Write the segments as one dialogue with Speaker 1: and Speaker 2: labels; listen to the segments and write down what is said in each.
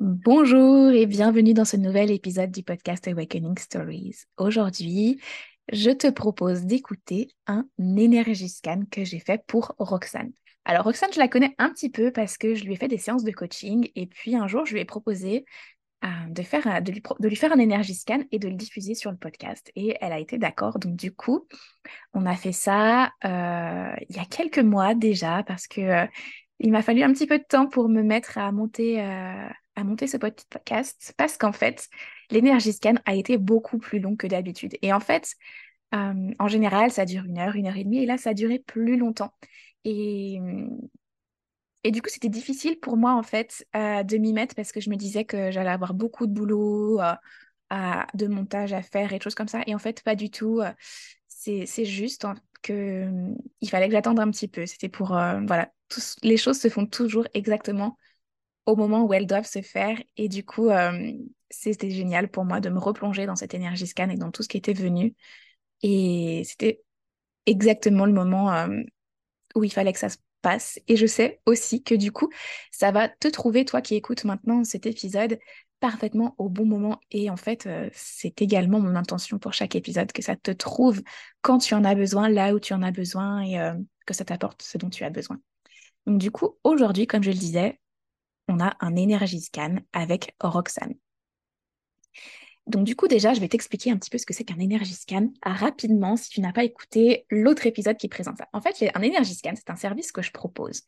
Speaker 1: Bonjour et bienvenue dans ce nouvel épisode du podcast Awakening Stories. Aujourd'hui, je te propose d'écouter un énergie scan que j'ai fait pour Roxane. Alors Roxane, je la connais un petit peu parce que je lui ai fait des séances de coaching et puis un jour, je lui ai proposé euh, euh, de, lui, faire un énergie scan et de le diffuser sur le podcast. Et elle a été d'accord. Donc du coup, on a fait ça euh, il y a quelques mois déjà parce que il m'a fallu un petit peu de temps pour me mettre à monter à monter ce podcast parce qu'en fait, l'énergie scan a été beaucoup plus long que d'habitude. Et en fait, euh, en général, ça dure une heure, une heure et demie, et là, ça a duré plus longtemps. Et, et du coup, c'était difficile pour moi, en fait, euh, de m'y mettre parce que je me disais que j'allais avoir beaucoup de boulot, euh, de montage à faire et choses comme ça. Et en fait, pas du tout. c'est juste que il fallait que j'attende un petit peu. C'était pour, voilà, les choses se font toujours exactement au moment où elles doivent se faire. Et du coup, euh, c'était génial pour moi de me replonger dans cette énergie scan et dans tout ce qui était venu. Et c'était exactement le moment euh, où il fallait que ça se passe. Et je sais aussi que du coup, ça va te trouver, toi qui écoutes maintenant cet épisode, parfaitement au bon moment. Et en fait, euh, c'est également mon intention pour chaque épisode, que ça te trouve quand tu en as besoin, là où tu en as besoin, et que ça t'apporte ce dont tu as besoin. Donc du coup, aujourd'hui, comme je le disais, on a un énergie scan avec Roxane. Donc du coup déjà, je vais t'expliquer un petit peu ce que c'est qu'un énergie scan rapidement si tu n'as pas écouté l'autre épisode qui présente ça. En fait, un énergie scan, c'est un service que je propose.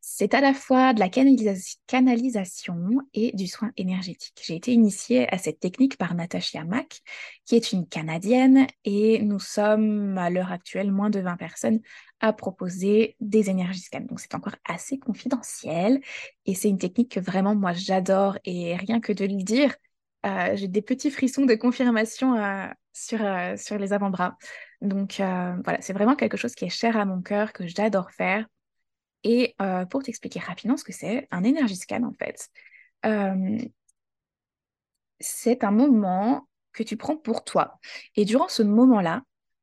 Speaker 1: C'est à la fois de la canalisation et du soin énergétique. J'ai été initiée à cette technique par Natasha Mack, qui est une Canadienne, et nous sommes à l'heure actuelle moins de 20 personnes à proposer des énergies scans. Donc c'est encore assez confidentiel et c'est une technique que vraiment moi j'adore et rien que de le dire, euh, j'ai des petits frissons de confirmation euh, sur, euh, sur les avant-bras. Donc voilà, c'est vraiment quelque chose qui est cher à mon cœur, que j'adore faire. Et pour t'expliquer rapidement ce que c'est, un énergie scan en fait, c'est un moment que tu prends pour toi. Et durant ce moment-là,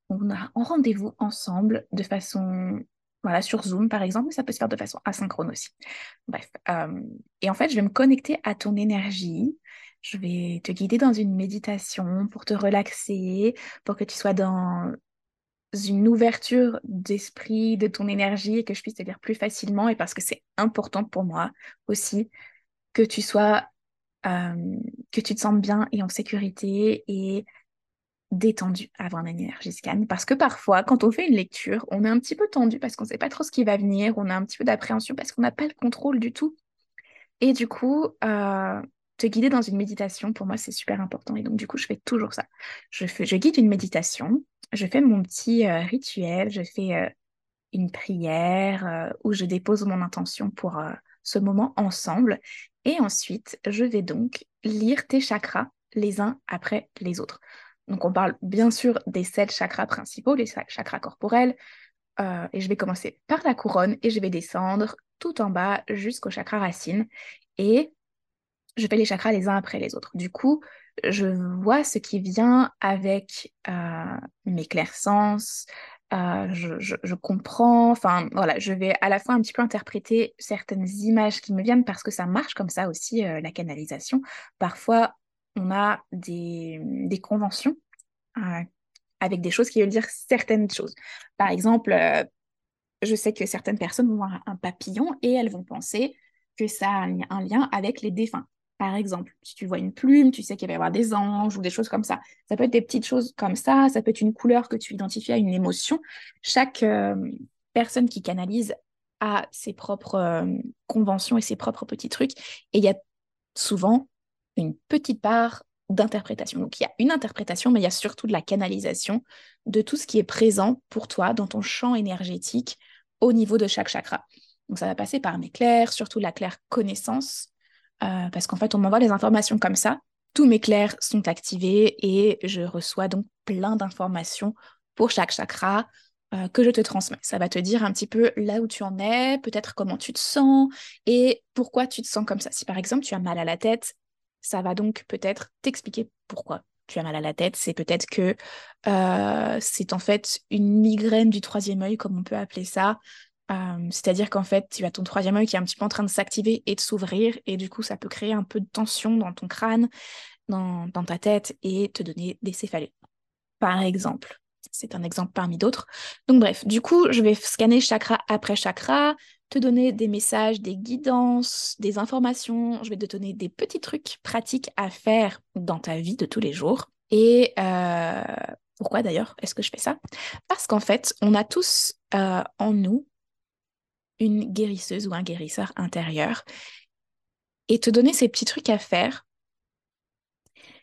Speaker 1: on a un rendez-vous ensemble de façon, voilà, sur Zoom par exemple, mais ça peut se faire de façon asynchrone aussi. Bref, et en fait, je vais me connecter à ton énergie. Je vais te guider dans une méditation pour te relaxer, pour que tu sois dans une ouverture d'esprit, de ton énergie et que je puisse te lire plus facilement et parce que c'est important pour moi aussi que tu sois, que tu te sentes bien et en sécurité et détendu avant un énergie scan. Parce que parfois, quand on fait une lecture, on est un petit peu tendu parce qu'on ne sait pas trop ce qui va venir, on a un petit peu d'appréhension parce qu'on n'a pas le contrôle du tout. Et du coup, te guider dans une méditation, pour moi, c'est super important. Et donc, du coup, je fais toujours ça. Je, fais, je guide une méditation, je fais mon petit euh, rituel, je fais euh, une prière où je dépose mon intention pour ce moment ensemble. Et ensuite, je vais donc lire tes chakras les uns après les autres. Donc on parle bien sûr des sept chakras principaux, les chakras corporels. Euh, et je vais commencer par la couronne et je vais descendre tout en bas jusqu'au chakra racine. Et je fais les chakras les uns après les autres. Du coup, je vois ce qui vient avec euh, mes clairsens, euh, je, je, comprends, enfin voilà, je vais à la fois un petit peu interpréter certaines images qui me viennent parce que ça marche comme ça aussi, la canalisation. Parfois, on a des, des conventions euh, avec des choses qui veulent dire certaines choses. Par exemple, euh, je sais que certaines personnes vont voir un papillon et elles vont penser que ça a un lien avec les défunts. Par exemple, si tu vois une plume, tu sais qu'il va y avoir des anges ou des choses comme ça. Ça peut être des petites choses comme ça, ça peut être une couleur que tu identifies à une émotion. Chaque euh, personne qui canalise a ses propres conventions et ses propres petits trucs. Et il y a souvent une petite part d'interprétation. Donc il y a une interprétation, mais il y a surtout de la canalisation de tout ce qui est présent pour toi dans ton champ énergétique au niveau de chaque chakra. Donc ça va passer par mes clairs, surtout la claire connaissance, euh, parce qu'en fait on m'envoie des informations comme ça. Tous mes clairs sont activés et je reçois donc plein d'informations pour chaque chakra, euh, que je te transmets. Ça va te dire un petit peu là où tu en es, peut-être comment tu te sens et pourquoi tu te sens comme ça. Si par exemple tu as mal à la tête, ça va donc peut-être t'expliquer pourquoi tu as mal à la tête. C'est peut-être que euh, c'est en fait une migraine du troisième œil, comme on peut appeler ça. Euh, c'est-à-dire qu'en fait, tu as ton troisième œil qui est un petit peu en train de s'activer et de s'ouvrir, et du coup, ça peut créer un peu de tension dans ton crâne, dans, ta tête, et te donner des céphalées, par exemple. C'est un exemple parmi d'autres. Donc bref, du coup, je vais scanner chakra après chakra, te donner des messages, des guidances, des informations. Je vais te donner des petits trucs pratiques à faire dans ta vie de tous les jours. Et euh, pourquoi d'ailleurs est-ce que je fais ça? Parce qu'en fait, on a tous euh, en nous une guérisseuse ou un guérisseur intérieur. Et te donner ces petits trucs à faire,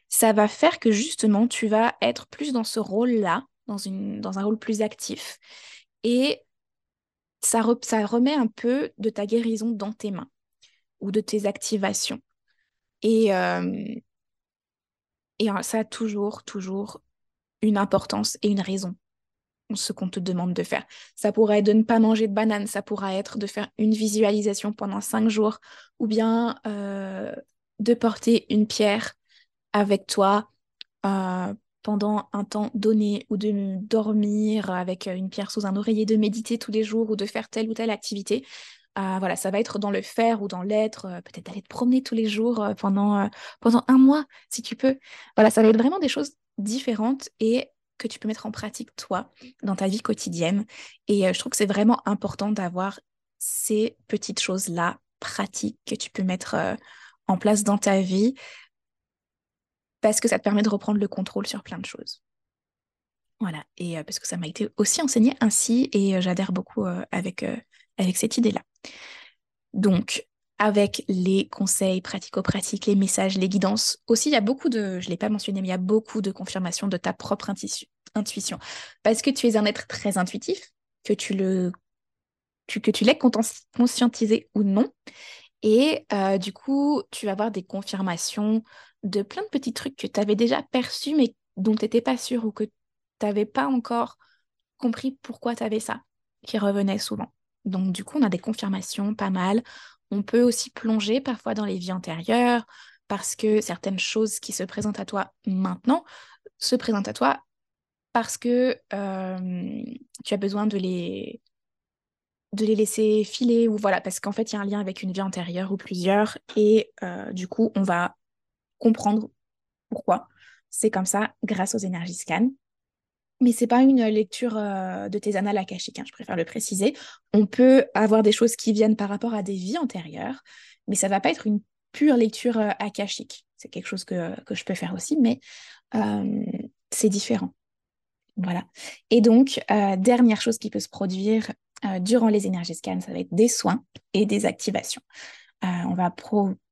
Speaker 1: ça va faire que justement, tu vas être plus dans ce rôle-là, dans, une, dans un rôle plus actif. Et ça, ça remet un peu de ta guérison dans tes mains ou de tes activations. Et, euh, et ça a toujours, toujours une importance et une raison ce qu'on te demande de faire. Ça pourrait être de ne pas manger de banane, ça pourrait être de faire une visualisation pendant cinq jours, ou bien euh, de porter une pierre avec toi euh, pendant un temps donné, ou de dormir avec une pierre sous un oreiller, de méditer tous les jours, ou de faire telle ou telle activité. Euh, voilà, ça va être dans le faire ou dans l'être, peut-être d'aller te promener tous les jours pendant, pendant un mois, si tu peux. Voilà, ça va être vraiment des choses différentes et que tu peux mettre en pratique toi dans ta vie quotidienne. Et euh, je trouve que c'est vraiment important d'avoir ces petites choses-là pratiques que tu peux mettre euh, en place dans ta vie parce que ça te permet de reprendre le contrôle sur plein de choses. Voilà, et euh, parce que ça m'a été aussi enseigné ainsi et j'adhère beaucoup avec, avec cette idée-là. Donc, avec les conseils pratico-pratiques, les messages, les guidances. Aussi, il y a beaucoup de, je ne l'ai pas mentionné, mais il y a beaucoup de confirmation de ta propre intuition. Parce que tu es un être très intuitif, que tu le que tu l'aies conscientisé ou non. Et euh, du coup, tu vas avoir des confirmations de plein de petits trucs que tu avais déjà perçus, mais dont tu n'étais pas sûr ou que tu n'avais pas encore compris pourquoi tu avais ça, qui revenait souvent. Donc, du coup, on a des confirmations pas mal. On peut aussi plonger parfois dans les vies antérieures parce que certaines choses qui se présentent à toi maintenant se présentent à toi parce que euh, tu as besoin de les, de les laisser filer ou voilà, parce qu'en fait, il y a un lien avec une vie antérieure ou plusieurs et euh, du coup, on va comprendre pourquoi c'est comme ça grâce aux énergies scan. Mais c'est pas une lecture euh, de tes annales akashiques, hein, je préfère le préciser. On peut avoir des choses qui viennent par rapport à des vies antérieures, mais ça va pas être une pure lecture euh, akashique. C'est quelque chose que, je peux faire aussi, mais euh, c'est différent. Voilà. Et donc, dernière chose qui peut se produire durant les énergies scans, ça va être des soins et des activations. on va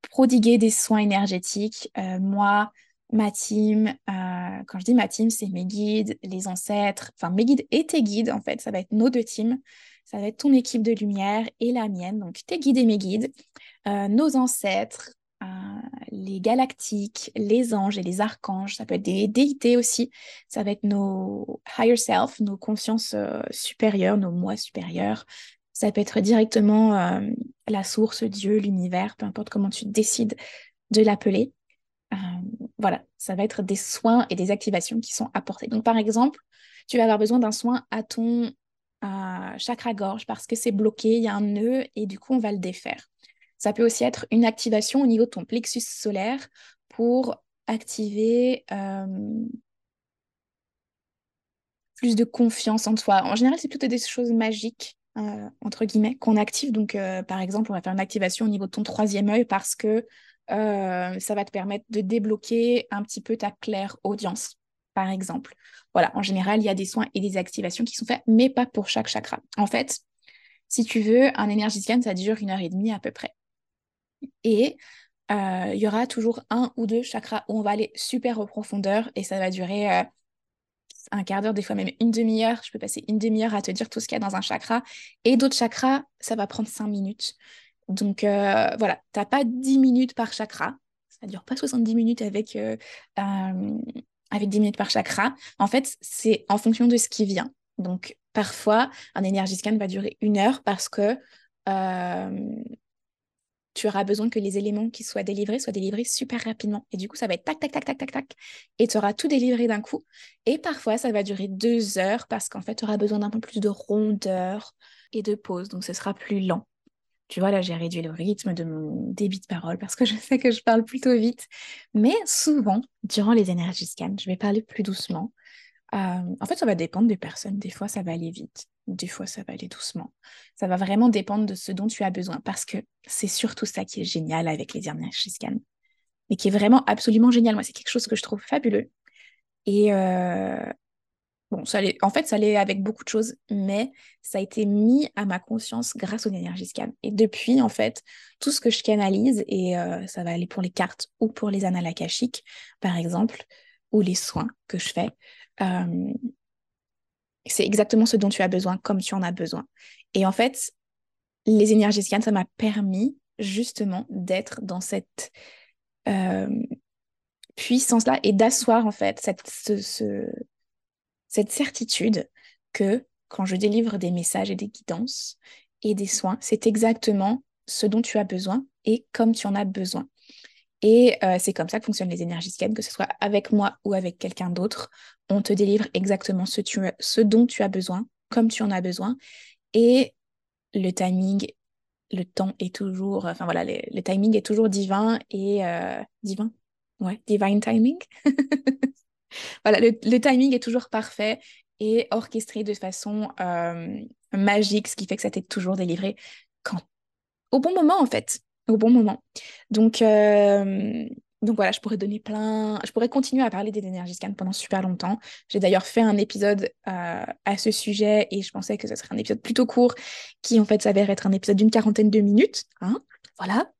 Speaker 1: prodiguer des soins énergétiques. moi, ma team, euh, quand je dis ma team, c'est mes guides, les ancêtres, enfin mes guides et tes guides en fait, ça va être nos deux teams, ça va être ton équipe de lumière et la mienne, donc tes guides et mes guides, euh, nos ancêtres, euh, les galactiques, les anges et les archanges, ça peut être des déités aussi, ça va être nos higher self, nos consciences supérieures, nos moi supérieurs, ça peut être directement la source, Dieu, l'univers, peu importe comment tu décides de l'appeler. Euh, voilà, ça va être des soins et des activations qui sont apportés. Donc, par exemple, tu vas avoir besoin d'un soin à ton euh, chakra-gorge parce que c'est bloqué, il y a un nœud et du coup, on va le défaire. Ça peut aussi être une activation au niveau de ton plexus solaire pour activer euh, plus de confiance en toi. En général, c'est plutôt des choses magiques, entre guillemets, qu'on active. Donc, par exemple, on va faire une activation au niveau de ton troisième œil parce que euh, ça va te permettre de débloquer un petit peu ta claire audience, par exemple. Voilà, en général, il y a des soins et des activations qui sont faits, mais pas pour chaque chakra. En fait, si tu veux, un énergie scan, ça dure une heure et demie à peu près. Et euh, il y aura toujours un ou deux chakras où on va aller super en profondeur et ça va durer euh, un quart d'heure, des fois même une demi-heure. Je peux passer une demi-heure à te dire tout ce qu'il y a dans un chakra. Et d'autres chakras, ça va prendre cinq minutes. Donc euh, voilà, tu n'as pas 10 minutes par chakra. Ça ne dure pas 70 minutes avec, euh, euh, avec 10 minutes par chakra. En fait, c'est en fonction de ce qui vient. Donc parfois, un énergie scan va durer une heure parce que tu auras besoin que les éléments qui soient délivrés soient délivrés super rapidement. Et du coup, ça va être tac, tac, tac, tac, tac, tac. Et tu auras tout délivré d'un coup. Et parfois, ça va durer deux heures parce qu'en fait, tu auras besoin d'un peu plus de rondeur et de pause. Donc, ce sera plus lent. Tu vois, là, j'ai réduit le rythme de mon débit de parole parce que je sais que je parle plutôt vite. Mais souvent, durant les énergies scan, je vais parler plus doucement. Euh, en fait, ça va dépendre des personnes. Des fois, ça va aller vite. Des fois, ça va aller doucement. Ça va vraiment dépendre de ce dont tu as besoin parce que c'est surtout ça qui est génial avec les énergies scan. Mais qui est vraiment absolument génial. Moi, c'est quelque chose que je trouve fabuleux. Et, euh, Bon, ça en fait, ça allait avec beaucoup de choses, mais ça a été mis à ma conscience grâce aux énergies scan. Et depuis, en fait, tout ce que je canalise, et euh, ça va aller pour les cartes ou pour les annales par exemple, ou les soins que je fais, euh, c'est exactement ce dont tu as besoin, comme tu en as besoin. Et en fait, les énergies scan, ça m'a permis justement d'être dans cette euh, puissance-là et d'asseoir, en fait, cette, ce cette certitude que quand je délivre des messages et des guidances et des soins, c'est exactement ce dont tu as besoin et comme tu en as besoin. Et euh, c'est comme ça que fonctionnent les énergies scan, que ce soit avec moi ou avec quelqu'un d'autre. On te délivre exactement ce, tu, ce dont tu as besoin, comme tu en as besoin. Et le timing, le temps est toujours, enfin voilà, le, timing est toujours divin et euh, divin, ouais, divine timing? voilà, le, timing est toujours parfait et orchestré de façon euh, magique, ce qui fait que ça t'est toujours délivré quand au bon moment en fait, au bon moment. Donc euh, donc voilà, je pourrais donner plein, je pourrais continuer à parler des énergies scan pendant super longtemps. J'ai d'ailleurs fait un épisode euh, à ce sujet et je pensais que ce serait un épisode plutôt court qui en fait s'avère être un épisode d'une quarantaine de minutes. Hein voilà,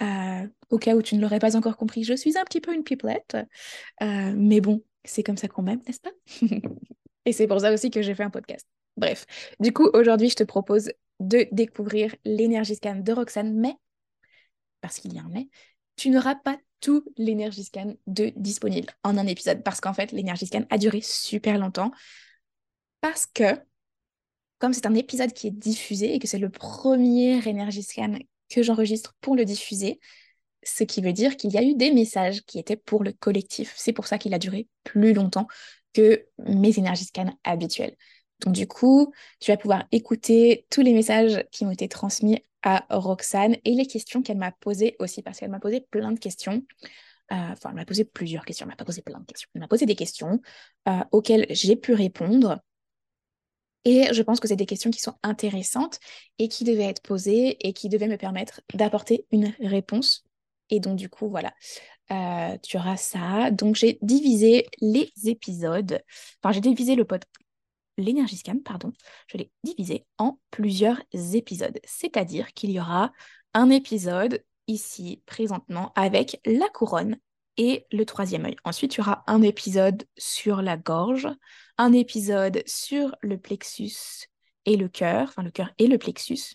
Speaker 1: euh, au cas où tu ne l'aurais pas encore compris, je suis un petit peu une pipelette. Euh, mais bon, c'est comme ça qu'on m'aime, n'est-ce pas? Et c'est pour ça aussi que j'ai fait un podcast. Bref, du coup, aujourd'hui, je te propose de découvrir l'énergie scan de Roxane, mais, parce qu'il y a tu n'auras pas tout l'énergie scan de disponible en un épisode, parce qu'en fait, l'énergie scan a duré super longtemps, parce que, comme c'est un épisode qui est diffusé et que c'est le premier énergie scan que j'enregistre pour le diffuser, ce qui veut dire qu'il y a eu des messages qui étaient pour le collectif. C'est pour ça qu'il a duré plus longtemps que mes énergies scan habituelles. Donc du coup, tu vas pouvoir écouter tous les messages qui ont été transmis à Roxane et les questions qu'elle m'a posées aussi, parce qu'elle m'a posé plein de questions. Euh, enfin, elle m'a posé plusieurs questions, elle m'a pas posé plein de questions. Elle m'a posé des questions euh, auxquelles j'ai pu répondre. Et je pense que c'est des questions qui sont intéressantes et qui devaient être posées et qui devaient me permettre d'apporter une réponse. Et donc, du coup, voilà, euh, tu auras ça. Donc, j'ai divisé les épisodes. Enfin, j'ai divisé le pod... l'énergie scan, pardon. Je l'ai divisé en plusieurs épisodes. C'est-à-dire qu'il y aura un épisode ici, présentement, avec la couronne et le troisième œil. Ensuite, il y aura un épisode sur la gorge, un épisode sur le plexus et le cœur, enfin le cœur et le plexus,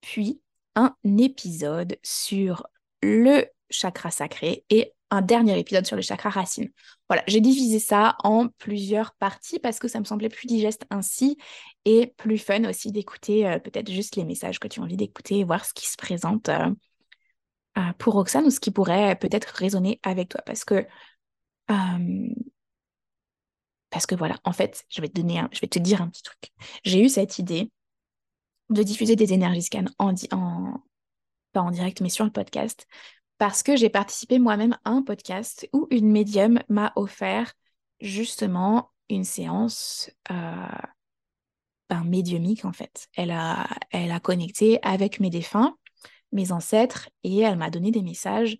Speaker 1: puis un épisode sur le chakra sacré et un dernier épisode sur le chakra racine. Voilà, j'ai divisé ça en plusieurs parties parce que ça me semblait plus digeste ainsi et plus fun aussi d'écouter euh, peut-être juste les messages que tu as envie d'écouter et voir ce qui se présente euh, euh, pour Roxane ou ce qui pourrait peut-être résonner avec toi parce que parce que voilà, en fait, je vais te donner, je vais te dire un petit truc. J'ai eu cette idée de diffuser des énergies scan en, en, pas en direct, mais sur le podcast, parce que j'ai participé moi-même à un podcast où une médium m'a offert justement une séance euh, ben, médiumique en fait. Elle a, elle a connecté avec mes défunts, mes ancêtres, et elle m'a donné des messages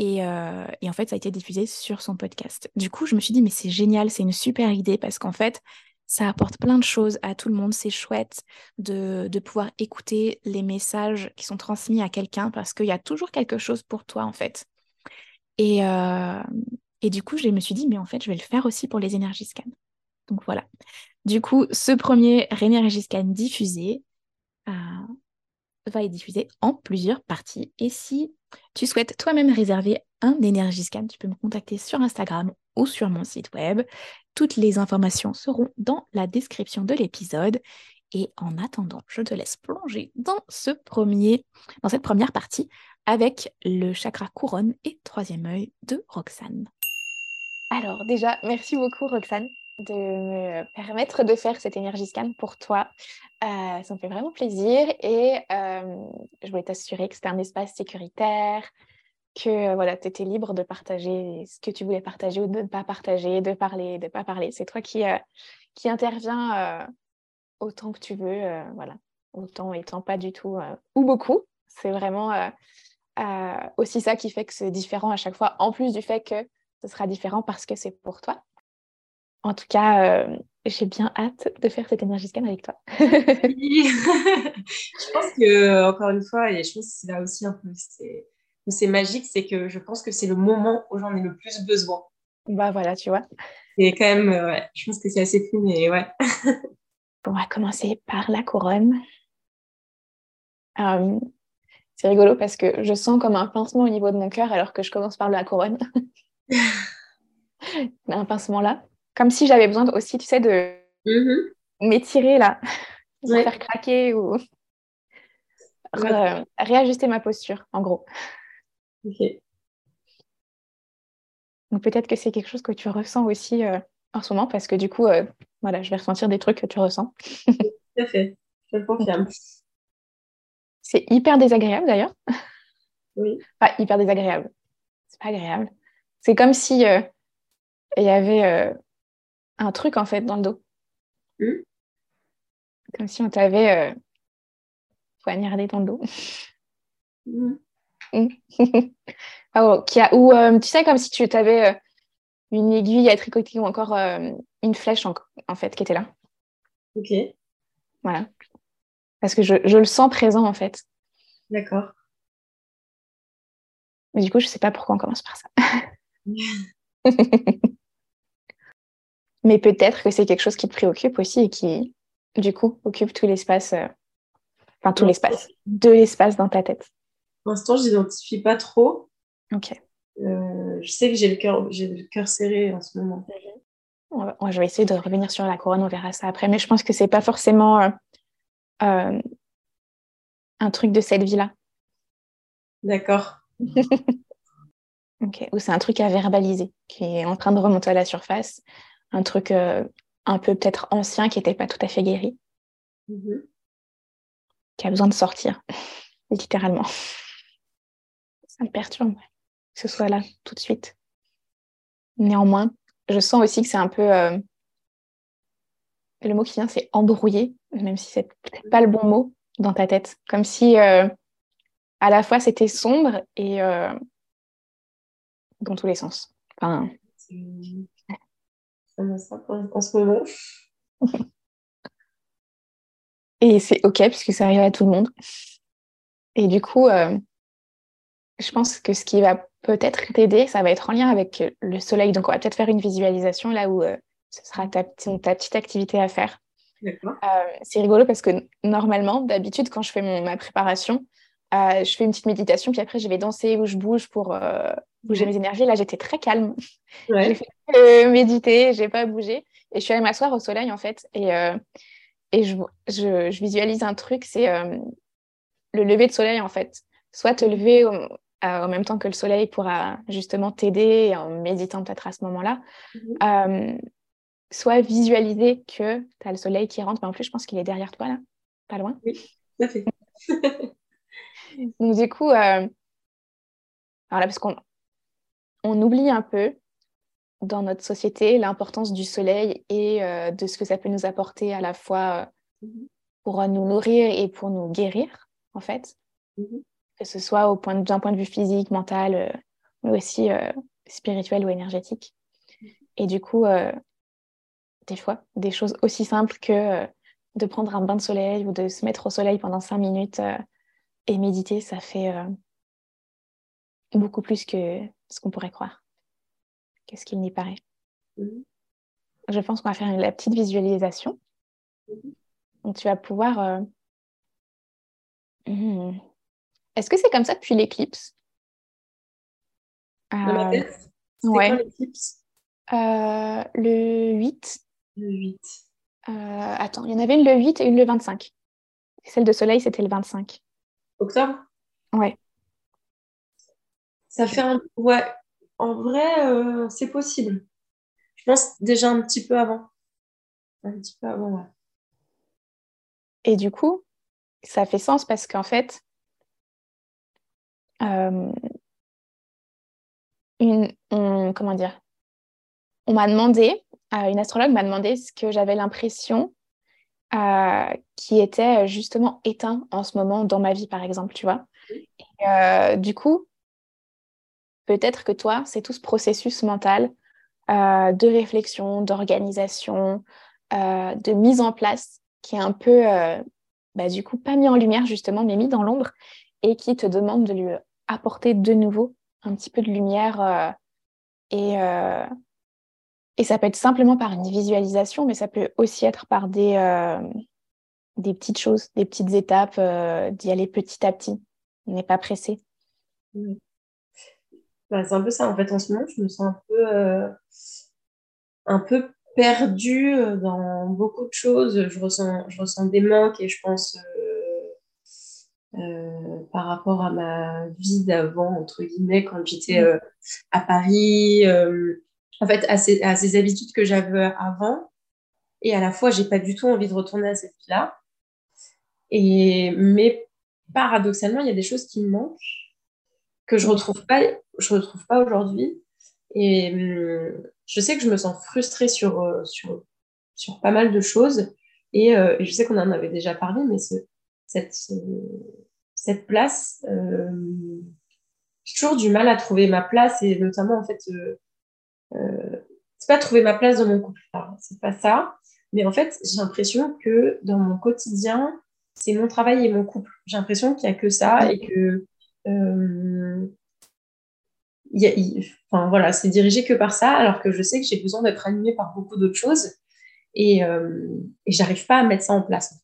Speaker 1: euh, et, en fait, ça a été diffusé sur son podcast. Du coup, je me suis dit, mais c'est génial, c'est une super idée parce qu'en fait, ça apporte plein de choses à tout le monde. C'est chouette de, pouvoir écouter les messages qui sont transmis à quelqu'un parce qu'il y a toujours quelque chose pour toi, en fait. Et, euh, et du coup, je me suis dit, mais en fait, je vais le faire aussi pour les énergies scan. Donc voilà. Du coup, ce premier énergie scan diffusé euh, va être diffusé en plusieurs parties. Et si tu souhaites toi-même réserver un Energy Scan, tu peux me contacter sur Instagram ou sur mon site web. Toutes les informations seront dans la description de l'épisode.
Speaker 2: Et en attendant, je te laisse plonger dans ce premier, dans cette première partie avec le chakra couronne et troisième œil de Roxane.
Speaker 1: Alors déjà, merci beaucoup Roxane de me permettre de faire cette énergie scan pour toi. Euh, ça me fait vraiment plaisir et euh, je voulais t'assurer que c'était un espace sécuritaire, que voilà, tu étais libre de partager ce que tu voulais partager ou de ne pas partager, de parler, de ne pas parler. C'est toi qui, euh, qui interviens autant que tu veux, voilà, autant étant pas du tout ou beaucoup. C'est vraiment aussi ça qui fait que c'est différent à chaque fois, en plus du fait que ce sera différent parce que c'est pour toi. En tout cas, euh, j'ai bien hâte de faire cette énergie scan avec toi.
Speaker 3: je pense que, encore une fois, et je pense que c'est là aussi un peu, c'est magique, c'est que je pense que c'est le moment où j'en ai le plus besoin.
Speaker 1: Bah voilà, tu vois.
Speaker 3: Et quand même, euh, ouais, je pense que c'est assez fou, mais ouais.
Speaker 1: on va commencer par la couronne. Euh, c'est rigolo parce que je sens comme un pincement au niveau de mon cœur alors que je commence par la couronne. un pincement là comme si j'avais besoin aussi, tu sais, de mm-hmm. m'étirer là, de faire craquer ou réajuster ma posture, en gros. Donc peut-être que c'est quelque chose que tu ressens aussi euh, en ce moment, parce que du coup, euh, voilà, je vais ressentir des trucs que tu ressens.
Speaker 3: Tout à fait, je le confirme.
Speaker 1: C'est hyper désagréable d'ailleurs.
Speaker 3: Oui.
Speaker 1: Pas hyper désagréable. C'est pas agréable. C'est comme si euh, il y avait un truc en fait dans le dos. Hmm. Comme si on t'avait euh, poignardé dans le dos. Hmm. Ah, qui a, ou euh, tu sais, comme si tu avais euh, une aiguille à tricoter ou encore une flèche en, en, fait qui était là.
Speaker 3: Ok.
Speaker 1: Voilà. Parce que je, je le sens présent en fait.
Speaker 3: D'accord.
Speaker 1: Mais du coup, je sais pas pourquoi on commence par ça. Mais peut-être que c'est quelque chose qui te préoccupe aussi et qui, du coup, occupe tout l'espace, euh, enfin tout l'espace, de l'espace dans ta tête.
Speaker 3: Pour l'instant, je n'identifie pas trop.
Speaker 1: Ok.
Speaker 3: Euh, je sais que j'ai le cœur, j'ai le cœur serré en ce moment.
Speaker 1: je vais essayer de revenir sur la couronne, on verra ça après. Mais je pense que c'est pas forcément euh, un truc de cette vie-là.
Speaker 3: D'accord.
Speaker 1: ok. Ou c'est un truc à verbaliser qui est en train de remonter à la surface un truc euh, un peu peut-être ancien qui n'était pas tout à fait guéri, mm-hmm. qui a besoin de sortir, littéralement. Ça me perturbe que ce soit là tout de suite. Néanmoins, je sens aussi que c'est un peu. Euh, le mot qui vient, c'est embrouillé, même si c'est peut-être pas le bon mot dans ta tête. Comme si euh, à la fois c'était sombre et dans tous les sens. Enfin,
Speaker 3: en ce moment.
Speaker 1: Et c'est OK, puisque ça arrive à tout le monde. Et du coup, euh, je pense que ce qui va peut-être t'aider, ça va être en lien avec le soleil. Donc, on va peut-être faire une visualisation là où euh, ce sera ta, ta, petite activité à faire.
Speaker 3: Euh,
Speaker 1: c'est rigolo parce que normalement, d'habitude, quand je fais mon, ma préparation, je fais une petite méditation, puis après, je vais danser ou je bouge pour bouger mes énergies. Là, j'étais très calme. J'ai fait euh, méditer, j'ai pas bougé. Et je suis allée m'asseoir au soleil, en fait. Et, euh, et je, je, je, visualise un truc, c'est euh, le lever de soleil, en fait. Soit te lever au, en même temps que le soleil pourra justement t'aider en méditant peut-être à ce moment-là. Mhm. soit visualiser que tu as le soleil qui rentre. Mais en plus, je pense qu'il est derrière toi, là. Pas loin.
Speaker 3: Oui, tout à fait.
Speaker 1: Donc, du coup, alors là, parce qu'on on oublie un peu dans notre société l'importance du soleil et euh, de ce que ça peut nous apporter à la fois euh, pour nous nourrir et pour nous guérir, en fait. Mm-hmm. Que ce soit au point d'un point de vue physique, mental, euh, mais aussi spirituel ou énergétique. Mm-hmm. Et du coup, des fois, des choses aussi simples que de prendre un bain de soleil ou de se mettre au soleil pendant cinq minutes et méditer, ça fait beaucoup plus que ce qu'on pourrait croire. Qu'est-ce qu'il n'y paraît mhm. Je pense qu'on va faire une, la petite visualisation. Mhm. Donc, tu vas pouvoir. Euh, hmm. Est-ce que c'est comme ça depuis l'éclipse?
Speaker 3: Euh...
Speaker 1: Ouais. l'éclipse?
Speaker 3: Euh,
Speaker 1: Le 8.
Speaker 3: Le 8.
Speaker 1: attends, il y en avait une le 8 et une le 25. Et celle de soleil, c'était le 25.
Speaker 3: Octobre?
Speaker 1: Ouais.
Speaker 3: Ça fait un... Ouais, en vrai, c'est possible. Je pense déjà un petit peu avant. Un petit peu avant, ouais.
Speaker 1: Et du coup, ça fait sens parce qu'en fait, euh, une, on, comment dire, on m'a demandé, euh, une astrologue m'a demandé ce que j'avais l'impression euh, qui était justement éteint en ce moment dans ma vie, par exemple, tu vois. Et, du coup, peut-être que toi, c'est tout ce processus mental de réflexion, d'organisation, de mise en place qui est un peu, bah, du coup, pas mis en lumière justement, mais mis dans l'ombre et qui te demande de lui apporter de nouveau un petit peu de lumière. Euh, et, euh, et ça peut être simplement par une visualisation, mais ça peut aussi être par des, euh, des petites choses, des petites étapes, d'y aller petit à petit. On n'est pas pressé.
Speaker 3: Bah, c'est un peu ça. En fait, en ce moment, je me sens un peu, un peu perdue dans beaucoup de choses. Je ressens, je ressens des manques et je pense euh, par rapport à ma vie d'avant, entre guillemets, quand j'étais euh, à Paris, euh, en fait, à ces, à ces habitudes que j'avais avant. Et à la fois, j'ai pas du tout envie de retourner à cette vie-là. Mais paradoxalement, il y a des choses qui me manquent, que je retrouve pas, je retrouve pas aujourd'hui. Et hum, je sais que je me sens frustrée sur, sur, sur pas mal de choses. Et, et je sais qu'on en avait déjà parlé, mais ce, cette, cette place, euh, j'ai toujours du mal à trouver ma place et notamment en fait, euh, euh, c'est pas trouver ma place dans mon couple, c'est pas ça, mais en fait j'ai l'impression que dans mon quotidien, c'est mon travail et mon couple. J'ai l'impression qu'il n'y a que ça et que enfin, voilà, c'est dirigé que par ça, alors que je sais que j'ai besoin d'être animée par beaucoup d'autres choses et, et j'arrive pas à mettre ça en place.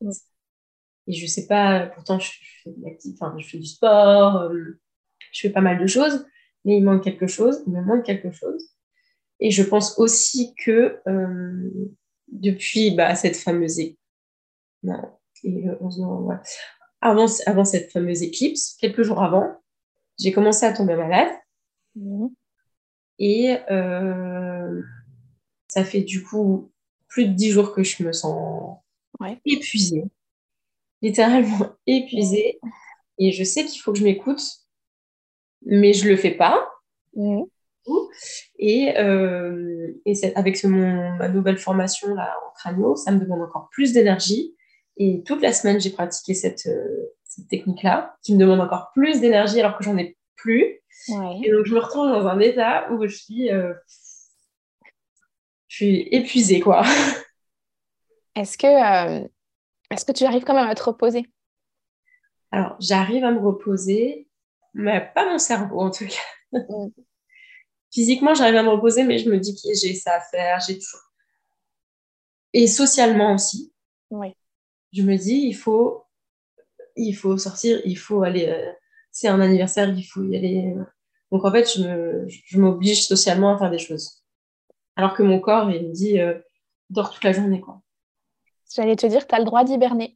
Speaker 3: Et je sais pas, pourtant je, fais, enfin, je fais du sport, euh, je fais pas mal de choses, mais il manque quelque chose, il me manque quelque chose. Et je pense aussi que euh, depuis bah, cette fameuse non, et, avant, avant cette fameuse éclipse, quelques jours avant, j'ai commencé à tomber malade. Mmh. Et euh, ça fait du coup plus de dix jours que je me sens épuisée littéralement épuisée. Et je sais qu'il faut que je m'écoute, mais je le fais pas. Mmh. Et, euh, et avec mon, ma nouvelle formation là, en crânio, ça me demande encore plus d'énergie. Et toute la semaine, j'ai pratiqué cette, euh, cette technique-là, qui me demande encore plus d'énergie alors que j'en ai plus. Et donc, je me retrouve dans un état où je suis, euh, je suis épuisée, quoi.
Speaker 1: Est-ce que est-ce que tu arrives quand même à te reposer?
Speaker 3: Alors, j'arrive à me reposer, mais pas mon cerveau en tout cas. Physiquement, j'arrive à me reposer, mais je me dis que j'ai ça à faire, j'ai toujours. Et socialement aussi.
Speaker 1: Oui.
Speaker 3: Je me dis, il faut, il faut sortir, il faut aller. Euh, c'est un anniversaire, il faut y aller. Donc en fait, je m'oblige socialement à faire des choses. Alors que mon corps, il me dit, euh, dors toute la journée. Quoi.
Speaker 1: J'allais te dire, tu as le droit d'hiberner.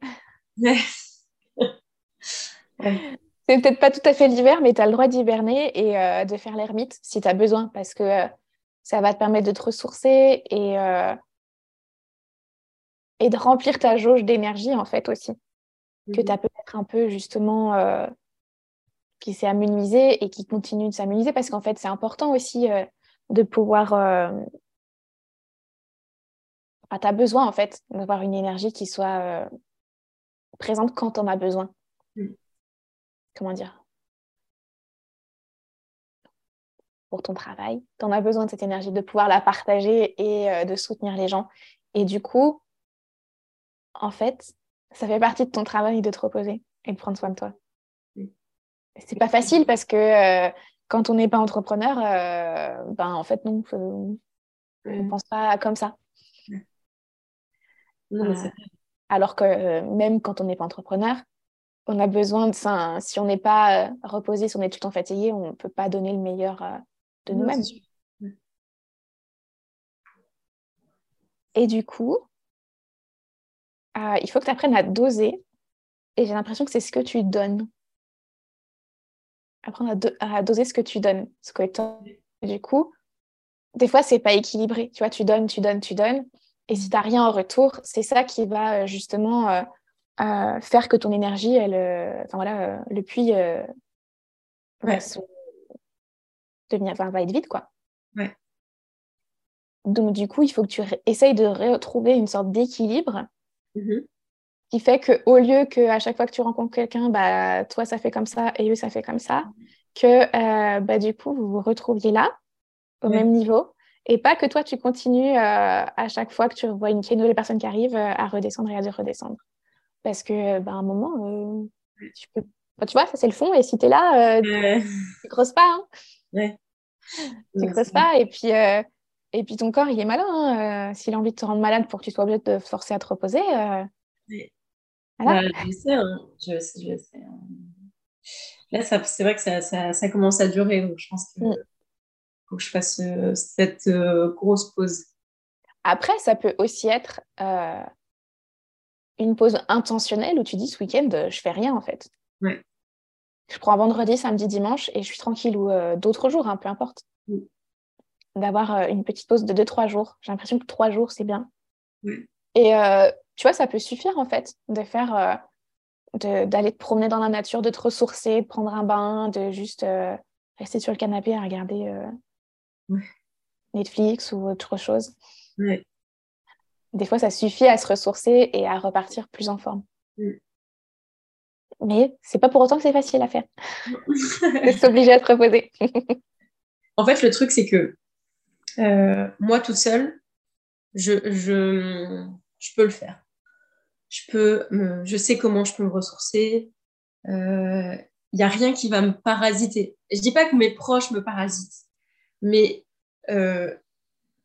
Speaker 1: C'est peut-être pas tout à fait l'hiver, mais tu as le droit d'hiberner et euh, de faire l'ermite si tu as besoin, parce que euh, ça va te permettre de te ressourcer et, euh, et de remplir ta jauge d'énergie, en fait, aussi. Que tu as peut-être un peu, justement, qui s'est amenuisé et qui continue de s'amenuiser, parce qu'en fait, c'est important aussi de pouvoir tu as besoin en fait d'avoir une énergie qui soit présente quand on a besoin. Mm. Comment dire Pour ton travail, tu en as besoin de cette énergie, de pouvoir la partager et euh, de soutenir les gens. Et du coup, en fait, ça fait partie de ton travail de te reposer et de prendre soin de toi. C'est pas facile parce que euh, quand on n'est pas entrepreneur, ben en fait, non, on ne pense pas comme ça. Euh, alors que euh, même quand on n'est pas entrepreneur, on a besoin de ça. Si on n'est pas euh, reposé, si on est tout le temps fatigué, on ne peut pas donner le meilleur de nous-mêmes. Et du coup, euh, il faut que tu apprennes à doser. Et j'ai l'impression que c'est ce que tu donnes. Apprendre à, doser ce que tu donnes. Ce que du coup, des fois, c'est pas équilibré. Tu vois, tu donnes, tu donnes, tu donnes. Et si tu n'as rien en retour, c'est ça qui va euh, justement euh, faire que ton énergie, elle, enfin voilà, le puits va, devenir, va être vide, quoi.
Speaker 3: Ouais.
Speaker 1: Donc, du coup, il faut que tu essayes de retrouver une sorte d'équilibre
Speaker 3: mmh
Speaker 1: qui fait qu'au lieu qu'à chaque fois que tu rencontres quelqu'un, bah, toi, ça fait comme ça et eux, ça fait comme ça, que euh, bah, du coup, vous vous retrouviez là, au même niveau, et pas que toi, tu continues euh, à chaque fois que tu vois une, une nouvelle personne qui arrive euh, à redescendre et à redescendre. Parce que, bah, un moment, tu peux. tu vois, ça, c'est le fond, et si tu es là, tu creuses pas. Hein.
Speaker 3: Ouais.
Speaker 1: Tu creuses pas, et puis et puis ton corps, il est malin. Hein, euh, s'il a envie de te rendre malade pour que tu sois obligé de te forcer à te reposer. Euh,
Speaker 3: bah, je sais, hein. je sais, je sais. Hein. Là, c'est vrai que ça, ça, commence à durer, donc je pense qu'il mm. faut que je fasse euh, cette grosse pause.
Speaker 1: Après, ça peut aussi être une pause intentionnelle où tu dis ce week-end, je fais rien en fait.
Speaker 3: Ouais.
Speaker 1: Je prends vendredi, samedi, dimanche et je suis tranquille ou d'autres jours, peu importe. D'avoir euh, une petite pause de 2-3 jours. J'ai l'impression que 3 jours, c'est bien. Et euh, tu vois, ça peut suffire en fait de faire, euh, d'aller te promener dans la nature, de te ressourcer, de prendre un bain, de juste rester sur le canapé à regarder Netflix ou autre chose. Des fois, ça suffit à se ressourcer et à repartir plus en forme. Mais c'est pas pour autant que c'est facile à faire. c'est obligé à te reposer.
Speaker 3: en fait, le truc, c'est que euh, moi toute seule, je, je, je, peux le faire. Je, peux, je sais comment je peux me ressourcer. Il euh, n'y a rien qui va me parasiter. Je ne dis pas que mes proches me parasitent, mais euh,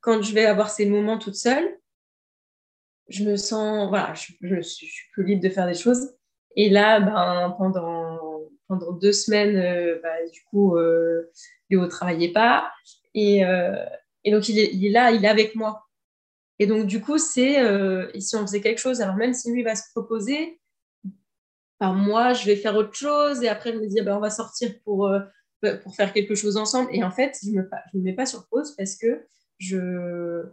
Speaker 3: quand je vais avoir ces moments toute seule, je me sens, voilà, je, je, suis, plus libre de faire des choses. Et là, ben, pendant, pendant deux semaines, bah, du coup, Léo ne travaillait pas. Et, et donc, il est, là, il est avec moi. Et donc, du coup, c'est, euh, si on faisait quelque chose, alors même si lui va se proposer, par moi, je vais faire autre chose. Et après, je me dis, ah ben, on va sortir pour, euh, pour faire quelque chose ensemble. Et en fait, je ne me, me mets pas sur pause parce que je,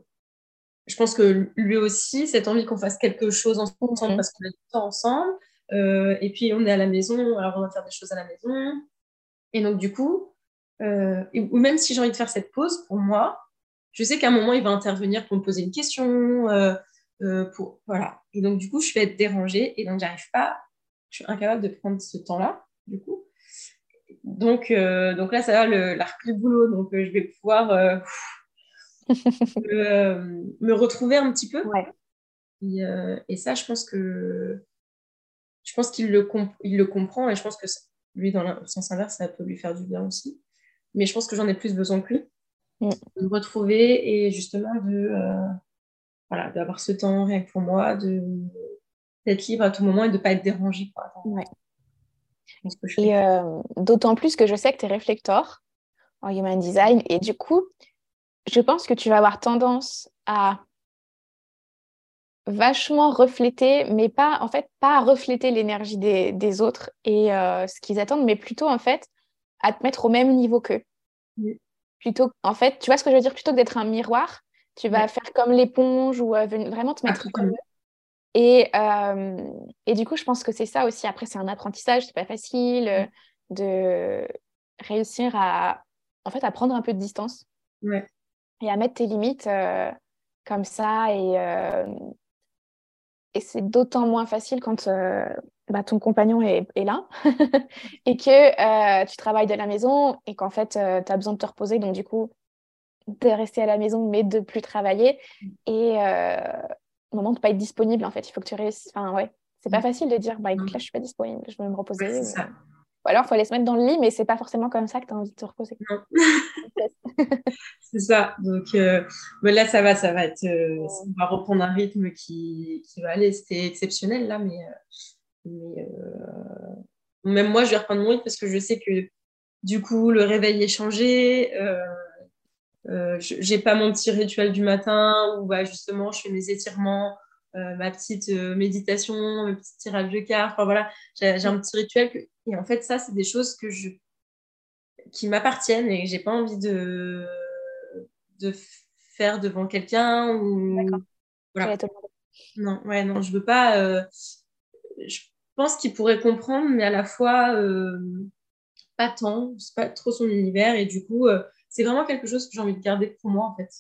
Speaker 3: je pense que lui aussi, cette envie qu'on fasse quelque chose ensemble parce qu'on a du temps ensemble. Euh, et puis, on est à la maison, alors on va faire des choses à la maison. Et donc, du coup, euh, ou même si j'ai envie de faire cette pause, pour moi, je sais qu'à un moment, il va intervenir pour me poser une question. Euh, pour, voilà. Et donc, du coup, je vais être dérangée et donc, j'arrive pas, je suis incapable de prendre ce temps-là, du coup. Donc, donc là, ça va, l'arc du boulot. Donc, je vais pouvoir me, retrouver un petit peu. Et, ça, je pense que je pense qu'il le, il le comprend et je pense que lui, dans le sens inverse, ça peut lui faire du bien aussi. Mais je pense que j'en ai plus besoin que lui. De me retrouver et justement de euh, voilà d'avoir ce temps rien que pour moi de d'être libre à tout moment et de ne pas être dérangée
Speaker 1: et euh, d'autant plus que je sais que tu es réflecteur en human design et du coup je pense que tu vas avoir tendance à vachement refléter, mais pas en fait pas à refléter l'énergie des, des, autres et euh, ce qu'ils attendent, mais plutôt en fait à te mettre au même niveau qu'eux. Plutôt, en fait, tu vois ce que je veux dire, plutôt que d'être un miroir, tu vas faire comme l'éponge ou euh, vraiment te mettre comme et, euh, et du coup, je pense que c'est ça aussi. Après, c'est un apprentissage, c'est pas facile de réussir à, en fait, à prendre un peu de distance et à mettre tes limites comme ça. Et, et c'est d'autant moins facile quand bah, ton compagnon est, là et que euh, tu travailles de la maison et qu'en fait, euh, tu as besoin de te reposer. Donc, du coup, de rester à la maison, mais de plus travailler. Et euh, au moment de ne pas être disponible, en fait, il faut que tu réussisses. Enfin, ouais, c'est pas mm. facile de dire, bah écoute, là, je suis pas disponible, je vais me reposer. Ou alors, il faut aller se mettre dans le lit, mais c'est pas forcément comme ça que tu as envie de te reposer.
Speaker 3: c'est ça. Donc, mais là, ça va, ça va être. on va reprendre un rythme qui, qui va aller. C'était exceptionnel, là, mais mais euh, même moi, je vais reprendre mon rythme parce que je sais que du coup, le réveil est changé. Euh, euh, j'ai pas mon petit rituel du matin où bah, justement je fais mes étirements ma petite méditation, mon petit tirage de cartes. Enfin voilà, j'ai un petit rituel. Et en fait, ça, c'est des choses que je... qui m'appartiennent et que j'ai pas envie de... de faire devant quelqu'un. Ou... Voilà. Non, ouais, non, je veux pas. Je pense qu'il pourrait comprendre, mais à la fois pas tant, c'est pas trop son univers et du coup, euh, c'est vraiment quelque chose que j'ai envie de garder pour moi en fait.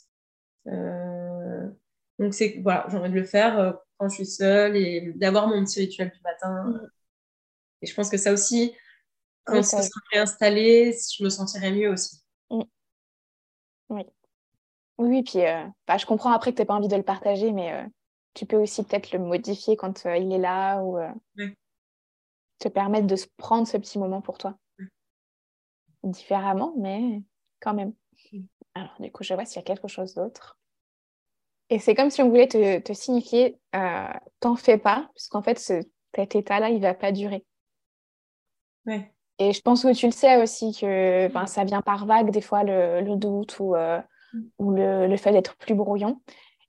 Speaker 3: Euh, donc c'est voilà, j'ai envie de le faire euh, quand je suis seule et d'avoir mon petit rituel du matin. Mm. Et je pense que ça aussi, quand ça sera réinstallé, je me sentirais mieux aussi.
Speaker 1: Mm. Oui. Oui, puis bah, je comprends après que tu n'as pas envie de le partager, mais tu peux aussi peut-être le modifier quand il est là ou te permettre de se prendre ce petit moment pour toi différemment, mais quand même. Mm. Alors, du coup, je vois s'il y a quelque chose d'autre. Et c'est comme si on voulait te, signifier, euh, t'en fais pas, puisqu'en fait, ce, cet état-là, il va pas durer.
Speaker 3: Ouais.
Speaker 1: Et je pense que tu le sais aussi que ben, ça vient par vague, des fois, le, le doute ou, euh, mm. ou le, le, fait d'être plus brouillon.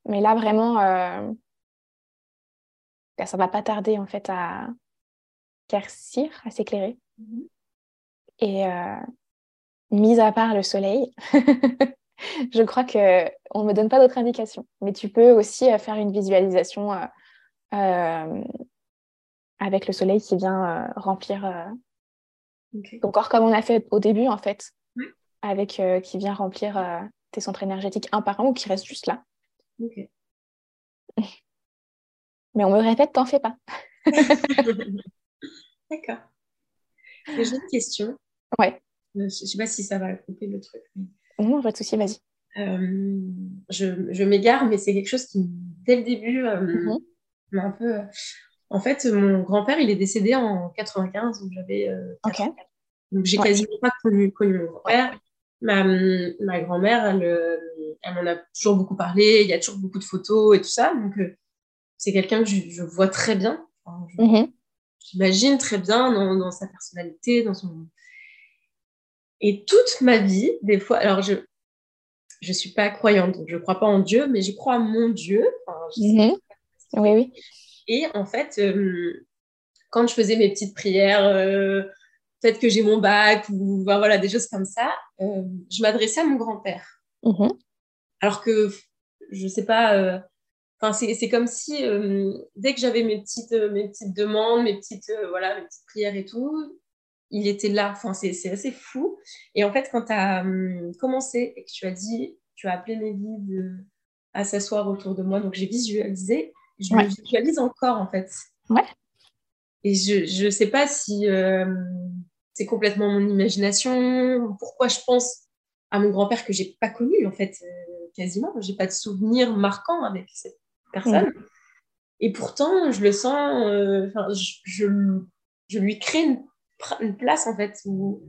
Speaker 1: Mais là, vraiment, euh, ben, ça va pas tarder, en fait, à éclaircir, à s'éclairer. Mm-hmm. Et euh, mis à part le soleil, je crois qu'on ne me donne pas d'autres indications. Mais tu peux aussi euh, faire une visualisation avec le soleil qui vient remplir ton corps comme on a fait au début en fait, avec qui vient remplir tes centres énergétiques un par un ou qui reste juste là. Mais on me répète, t'en fais pas.
Speaker 3: D'accord. J'ai une question.
Speaker 1: Ouais.
Speaker 3: Euh, je ne sais pas si ça va couper le truc.
Speaker 1: Non, pas de souci, vas-y.
Speaker 3: Euh, je, je m'égare, mais c'est quelque chose qui, dès le début, euh, mhm. m'a un peu. En fait, mon grand-père, il est décédé en 95, donc j'avais.
Speaker 1: ok.
Speaker 3: Donc, j'ai quasiment pas connu, connu mon grand-père. Ma, ma grand-mère, elle, elle m'en a toujours beaucoup parlé, il y a toujours beaucoup de photos et tout ça. Donc, c'est quelqu'un que je, vois très bien. Mhm. J'imagine très bien dans, dans, sa personnalité, dans son, et toute ma vie, des fois, alors je je suis pas croyante, donc je crois pas en Dieu, mais je crois à mon Dieu.
Speaker 1: Mhm. Oui, oui.
Speaker 3: Et en fait, euh, quand je faisais mes petites prières, euh, peut-être que j'ai mon bac ou voilà des choses comme ça, euh, je m'adressais à mon grand-père.
Speaker 1: Mhm.
Speaker 3: Alors que je sais pas. Enfin, c'est comme si dès que j'avais mes petites, mes petites demandes, mes petites, voilà, mes petites prières et tout, il était là. Enfin, c'est assez fou. Et en fait, quand tu as hum, commencé et que tu as dit, tu as appelé mes guides à s'asseoir autour de moi, donc j'ai visualisé, je me visualise encore en fait.
Speaker 1: Ouais.
Speaker 3: Et je ne sais pas si euh, c'est complètement mon imagination, pourquoi je pense à mon grand-père que j'ai pas connu en fait, euh, quasiment. J'ai pas de souvenir marquant avec cette personne. Et pourtant, je le sens, euh, je, je, je, lui crée une une place en fait, ou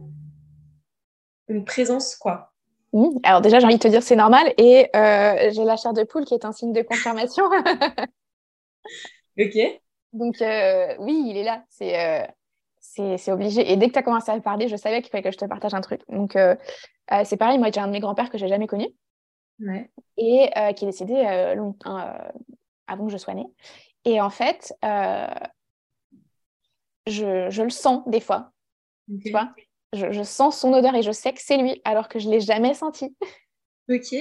Speaker 3: une présence quoi.
Speaker 1: Mmh. Alors déjà, j'ai envie de te dire c'est normal et euh, j'ai la chair de poule qui est un signe de confirmation.
Speaker 3: ok.
Speaker 1: Donc euh, oui, il est là, c'est euh, c'est obligé. Et dès que tu as commencé à parler, je savais qu'il fallait que je te partage un truc. Donc c'est pareil, moi j'ai un de mes grands-pères que j'ai jamais connu
Speaker 3: ouais.
Speaker 1: et qui est décédé longtemps avant que je sois née. Et en fait, je, le sens des fois. Tu vois? Je, sens son odeur et je sais que c'est lui, alors que je ne l'ai jamais senti.
Speaker 3: Ok.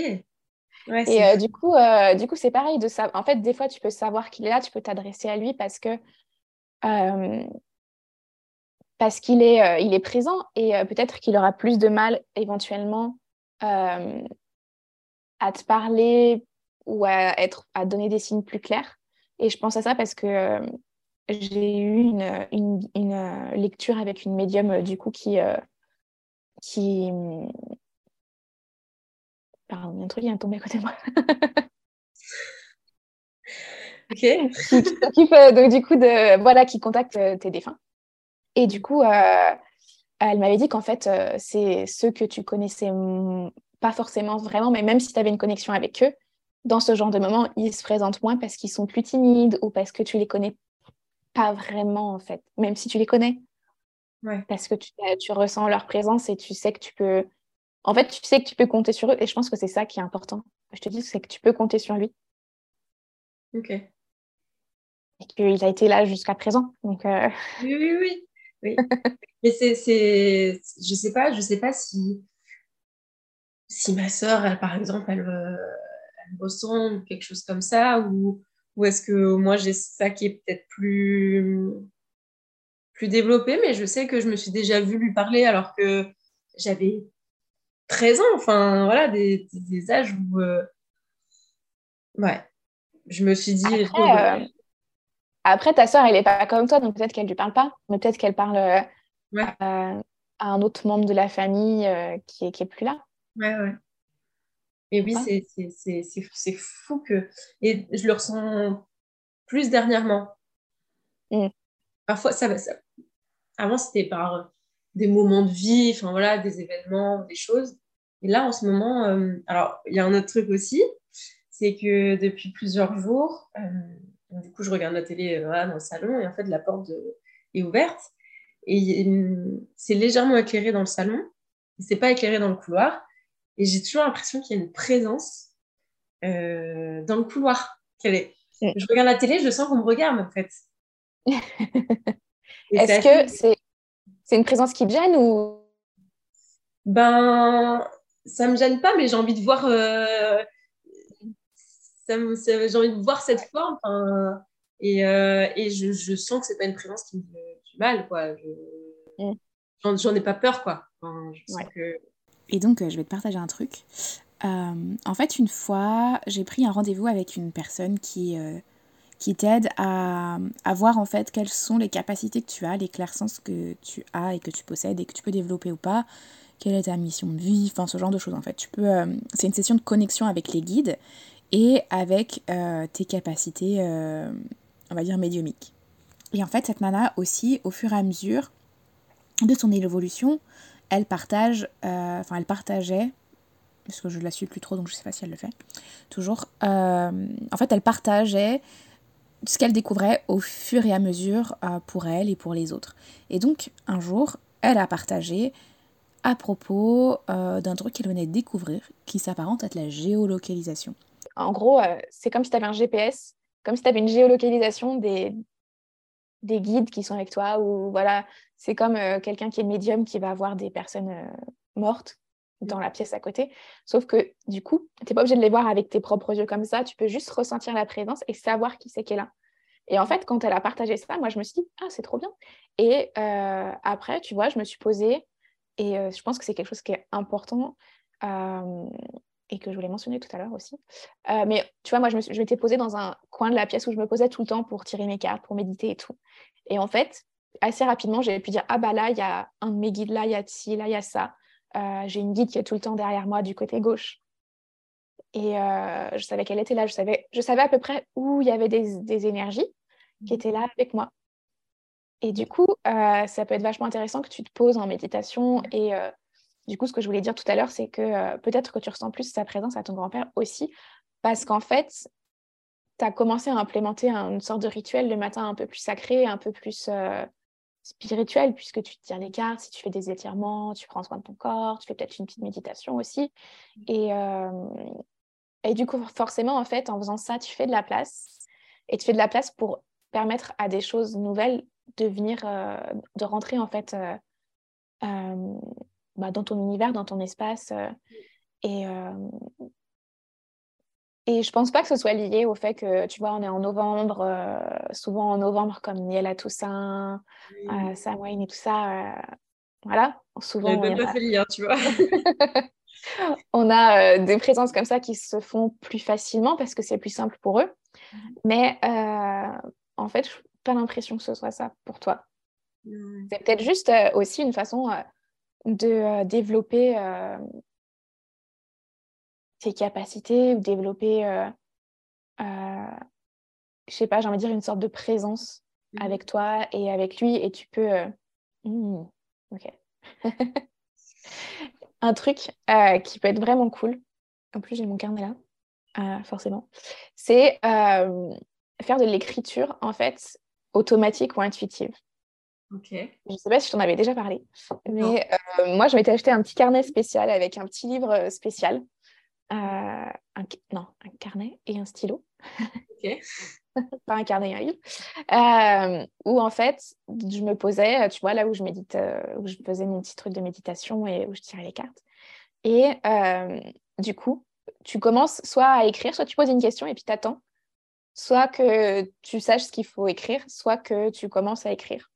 Speaker 3: Et
Speaker 1: euh, du coup, euh, du coup, c'est pareil. De ça. En fait, des fois, tu peux savoir qu'il est là, tu peux t'adresser à lui parce que euh, parce qu'il est, il est présent et peut-être qu'il aura plus de mal éventuellement à te parler ou à, être, à donner des signes plus clairs. Et je pense à ça parce que j'ai eu une, une, une, euh, lecture avec une médium euh, du coup qui euh, qui pardon il y a un truc qui vient de tomber à côté de moi
Speaker 3: ok
Speaker 1: qui, s'occupe donc du coup de voilà qui contacte tes défunts et du coup elle m'avait dit qu'en fait c'est ceux que tu connaissais pas forcément vraiment mais même si tu avais une connexion avec eux dans ce genre de moment, ils se présentent moins parce qu'ils sont plus timides ou parce que tu les connais pas vraiment, en fait, même si tu les connais. Parce que tu, tu, ressens leur présence et tu sais que tu peux. En fait, tu sais que tu peux compter sur eux. Et je pense que c'est ça qui est important. Je te dis, c'est que tu peux compter sur lui.
Speaker 3: Ok.
Speaker 1: qu'il a été là jusqu'à présent. Donc,
Speaker 3: oui, oui, oui. oui. Mais c'est, c'est, je sais pas, je sais pas si, si ma sœur, elle, par exemple, elle, elle ressent quelque chose comme ça, ou, ou est-ce que moi j'ai ça qui est peut-être plus, plus développé, mais je sais que je me suis déjà vue lui parler alors que j'avais 13 ans, enfin voilà, des, des, âges où, euh, ouais, je me suis dit.
Speaker 1: Après, euh, après ta sœur, elle n'est pas comme toi, donc peut-être qu'elle ne lui parle pas, mais peut-être qu'elle parle euh, à un autre membre de la famille qui, est, qui est plus là.
Speaker 3: Ouais, ouais. Et oui, c'est fou que. Et je le ressens plus dernièrement. Mm. Parfois, ça, ça, avant, c'était par des moments de vie, enfin voilà, des événements, des choses. Et là, en ce moment, euh, alors, il y a un autre truc aussi, c'est que depuis plusieurs jours, euh, du coup, je regarde la télé euh, dans le salon et en fait, la porte est ouverte et c'est légèrement éclairé dans le salon, c'est pas éclairé dans le couloir. Et j'ai toujours l'impression qu'il y a une présence dans le couloir. Est... Je regarde la télé, je sens qu'on me regarde en fait.
Speaker 1: Est-ce que c'est une présence qui te gêne ou?
Speaker 3: Ben, ça me gêne pas, mais j'ai envie de voir. Euh, j'ai envie de voir cette forme. Et, euh, et je, je, sens que c'est pas une présence qui me fait du mal, quoi. J'en ai pas peur, quoi.
Speaker 2: Et donc, euh, je vais te partager un truc. en fait, une fois, j'ai pris un rendez-vous avec une personne qui qui t'aide à, à, voir en fait quelles sont les capacités que tu as, les clairsens que tu as et que tu possèdes et que tu peux développer ou pas, quelle est ta mission de vie, enfin ce genre de choses en fait. Tu peux, euh, c'est une session de connexion avec les guides et avec euh, tes capacités, euh, on va dire médiumiques. Et en fait, cette nana aussi, au fur et à mesure de son évolution, elle partage, enfin elle partageait parce que je la suis plus trop donc je sais pas si elle le fait toujours. en fait, elle partageait ce qu'elle découvrait au fur et à mesure pour elle et pour les autres. Et donc, un jour, elle a partagé à propos euh, d'un truc qu'elle venait de découvrir qui s'apparente à la géolocalisation.
Speaker 1: En gros, euh, c'est comme si tu avais un GPS, comme si tu avais une géolocalisation des, des guides qui sont avec toi, ou voilà, c'est comme quelqu'un qui est médium qui va voir des personnes mortes dans la pièce à côté. Sauf que du coup, tu n'es pas obligé de les voir avec tes propres yeux comme ça. Tu peux juste ressentir la présence et savoir qui c'est qui est là. Et en fait, quand elle a partagé ça, moi, je me suis dit, ah, c'est trop bien. Et euh, après, tu vois, je me suis posée et euh, je pense que c'est quelque chose qui est important euh, et que je voulais mentionner tout à l'heure aussi. mais tu vois, moi, je m'étais posée dans un coin de la pièce où je me posais tout le temps pour tirer mes cartes, pour méditer et tout. Et en fait, assez rapidement, j'avais pu dire, ah bah là, il y a un de mes guides, là, il y a ci, là, il y a ça. Euh, j'ai une guide qui est tout le temps derrière moi du côté gauche. Et euh, je savais qu'elle était là. Je savais, je savais à peu près où il y avait des, énergies qui étaient là avec moi. Et du coup, euh, ça peut être vachement intéressant que tu te poses en méditation. Et du coup, ce que je voulais dire tout à l'heure, c'est que peut-être que tu ressens plus sa présence à ton grand-père aussi, parce qu'en fait, tu as commencé à implémenter une sorte de rituel le matin un peu plus sacré, un peu plus spirituel, puisque tu te tires les cartes, si tu fais des étirements, tu prends soin de ton corps, tu fais peut-être une petite méditation aussi. Et, euh, et du coup, forcément, en fait, en faisant ça, tu fais de la place. Et tu fais de la place pour permettre à des choses nouvelles de venir, euh, de rentrer en fait euh, bah, dans ton univers, dans ton espace. et, et je pense pas que ce soit lié au fait que, tu vois, on est en novembre, euh, souvent en novembre, comme Niel à Toussaint, oui. euh, et tout ça. Euh, voilà, souvent.
Speaker 3: On pas fait lien, tu vois.
Speaker 1: on a euh, des présences comme ça qui se font plus facilement parce que c'est plus simple pour eux. Mhm. Mais en fait, pas l'impression que ce soit ça pour toi. C'est peut-être juste aussi une façon de développer tes capacités ou développer, euh, euh, je sais pas, j'ai envie de dire une sorte de présence mmh. avec toi et avec lui et tu peux... Euh, mmh, ok. un truc euh, qui peut être vraiment cool, en plus j'ai mon carnet là, forcément, c'est faire de l'écriture en fait automatique ou intuitive.
Speaker 3: Ok.
Speaker 1: Je ne sais pas si je t'en avais déjà parlé, mais moi je m'étais acheté un petit carnet spécial avec un petit livre spécial un, non, un carnet et un stylo.
Speaker 3: Ok.
Speaker 1: Pas un carnet et un livre. où en fait, je me posais, tu vois, là où je médite, où je faisais mon petit truc de méditation et où je tirais les cartes. Et du coup, tu commences soit à écrire, soit tu poses une question et puis tu attends. Soit que tu saches ce qu'il faut écrire, soit que tu commences à écrire.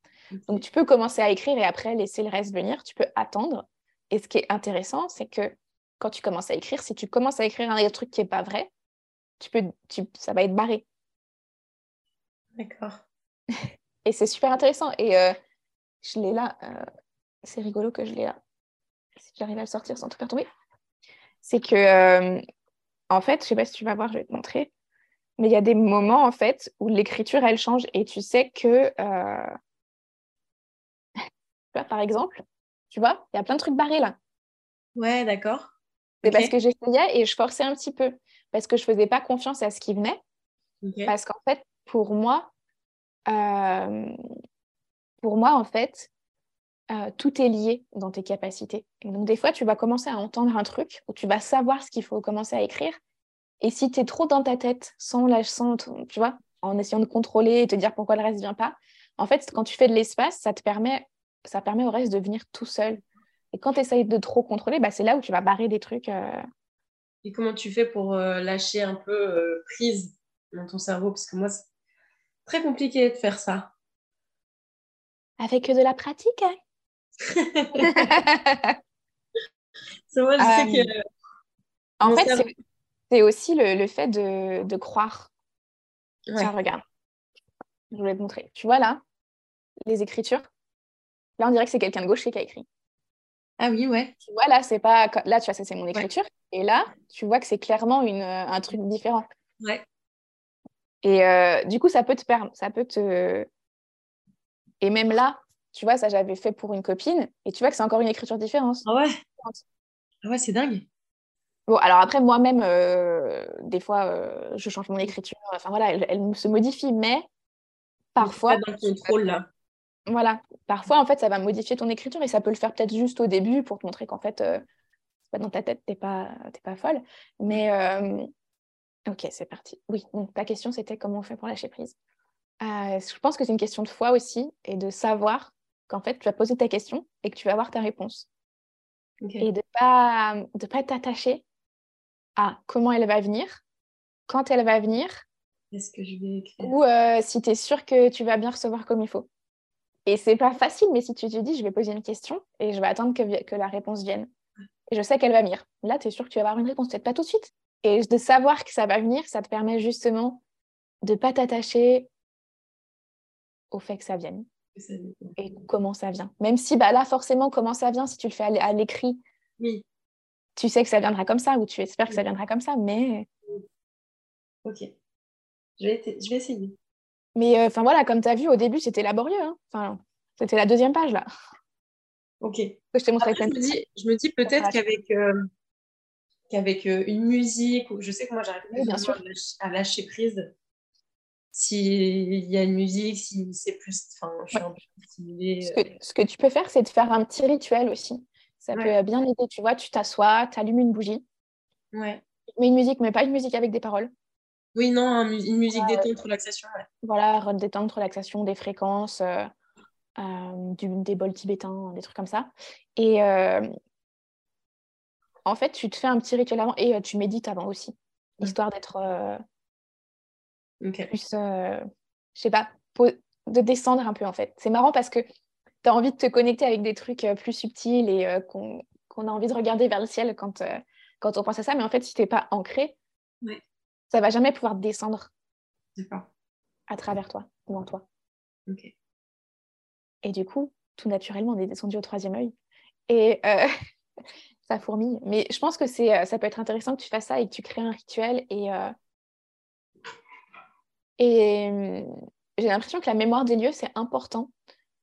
Speaker 1: Donc, tu peux commencer à écrire et après laisser le reste venir. Tu peux attendre. Et ce qui est intéressant, c'est que quand tu commences à écrire, si tu commences à écrire un truc qui n'est pas vrai, tu peux, ça va être barré.
Speaker 3: D'accord.
Speaker 1: et c'est super intéressant. Et euh, je l'ai là. Euh, c'est rigolo que je l'ai là. Si j'arrive à le sortir sans tout faire tomber. C'est que, euh, en fait, je sais pas si tu vas voir, je vais te montrer. Mais il y a des moments, en fait, où l'écriture, elle change. Et tu sais que, par exemple, tu vois, il y a plein de trucs barrés là.
Speaker 3: Ouais, d'accord.
Speaker 1: C'est parce que j'essayais et je forçais un petit peu. Parce que je faisais pas confiance à ce qui venait. Parce qu'en fait, pour moi, euh, pour moi, en fait, euh, tout est lié dans tes capacités. Et donc, des fois, tu vas commencer à entendre un truc où tu vas savoir ce qu'il faut commencer à écrire. Et si tu es trop dans ta tête, sans, la, sans tu vois, en essayant de contrôler et te dire pourquoi le reste ne vient pas, en fait, quand tu fais de l'espace, ça te permet, ça permet au reste de venir tout seul. Et quand tu essayes de trop contrôler, bah, c'est là où tu vas barrer des trucs. Euh.
Speaker 3: Et comment tu fais pour lâcher un peu prise dans ton cerveau? Parce que moi, Très compliqué de faire ça.
Speaker 1: Avec de la pratique. Hein
Speaker 3: c'est moi, je sais que. Euh,
Speaker 1: en fait, c'est aussi le, fait de, croire. Tiens, regarde. Je voulais te montrer. Tu vois là, les écritures? Là, on dirait que c'est quelqu'un de gauche qui a écrit.
Speaker 3: Ah oui, ouais.
Speaker 1: Tu vois, là, c'est pas. Là, tu vois, ça, c'est mon écriture. Et là, tu vois que c'est clairement une, un truc différent.
Speaker 3: Ouais.
Speaker 1: Et euh, du coup, ça peut te permettre, ça peut te. Et même là, tu vois, ça j'avais fait pour une copine, et tu vois que c'est encore une écriture différente.
Speaker 3: Ah ouais? Ah ouais, c'est dingue.
Speaker 1: Bon, alors après, moi-même, euh, des fois, euh, je change mon écriture. Enfin voilà, elle, se modifie, mais parfois.
Speaker 3: Pas dans le contrôle là.
Speaker 1: Voilà, parfois en fait, ça va modifier ton écriture et ça peut le faire peut-être juste au début pour te montrer qu'en fait, c'est pas dans ta tête, t'es pas, pas folle. Mais Ok, c'est parti. Oui, donc ta question, c'était comment on fait pour lâcher prise. Euh, je pense que c'est une question de foi aussi et de savoir qu'en fait, tu vas poser ta question et que tu vas avoir ta réponse. Et de ne pas, de pas t'attacher à comment elle va venir, quand elle va venir.
Speaker 3: Est-ce que je vais écrire?
Speaker 1: Ou euh, si tu es sûr que tu vas bien recevoir comme il faut. Et c'est pas facile, mais si tu te dis, je vais poser une question et je vais attendre que, que la réponse vienne. Et je sais qu'elle va venir. Là, tu es sûr que tu vas avoir une réponse, peut-être pas tout de suite, et de savoir que ça va venir, ça te permet justement de ne pas t'attacher au fait que ça vienne et comment ça vient. Même si bah, là, forcément, comment ça vient, si tu le fais à l'écrit,
Speaker 3: oui.
Speaker 1: Tu sais que ça viendra comme ça ou tu espères que ça viendra comme ça, mais...
Speaker 3: Ok, je vais, je vais essayer.
Speaker 1: Mais euh, enfin voilà, comme tu as vu, au début, c'était laborieux. Hein. C'était la deuxième page, là.
Speaker 3: Ok.
Speaker 1: je, montré
Speaker 3: je, me dis, je me dis peut-être qu'avec... Euh, qu'avec euh, une musique, ou je sais que moi j'arrive bien sûr à lâcher prise. S'il y a une musique, si c'est plus. Enfin, je suis un peu
Speaker 1: stimulée. Ce que, ce que, tu peux faire, c'est de faire un petit rituel aussi. Ça peut bien aider. Tu vois, tu t'assois, tu allumes une bougie.
Speaker 3: Ouais.
Speaker 1: Mais une musique, mais pas une musique avec des paroles.
Speaker 3: Oui, non, une musique détente, relaxation.
Speaker 1: Voilà, détente, relaxation, des fréquences, euh, euh, du, des bols tibétains, des trucs comme ça. Et, en fait, tu te fais un petit rituel avant et euh, tu médites avant aussi, histoire d'être euh, plus, euh, je sais pas, de descendre un peu en fait. C'est marrant parce que tu as envie de te connecter avec des trucs plus subtils et qu'on a envie de regarder vers le ciel quand, quand on pense à ça, mais en fait, si tu n'es pas ancré,
Speaker 3: ouais.
Speaker 1: ça va jamais pouvoir descendre
Speaker 3: à
Speaker 1: travers toi ou en toi. Et du coup, tout naturellement, on est descendu au troisième œil. Et ça fourmille. Mais je pense que c'est, euh, ça peut être intéressant que tu fasses ça et que tu crées un rituel. Et, euh, et hum, j'ai l'impression que la mémoire des lieux, c'est important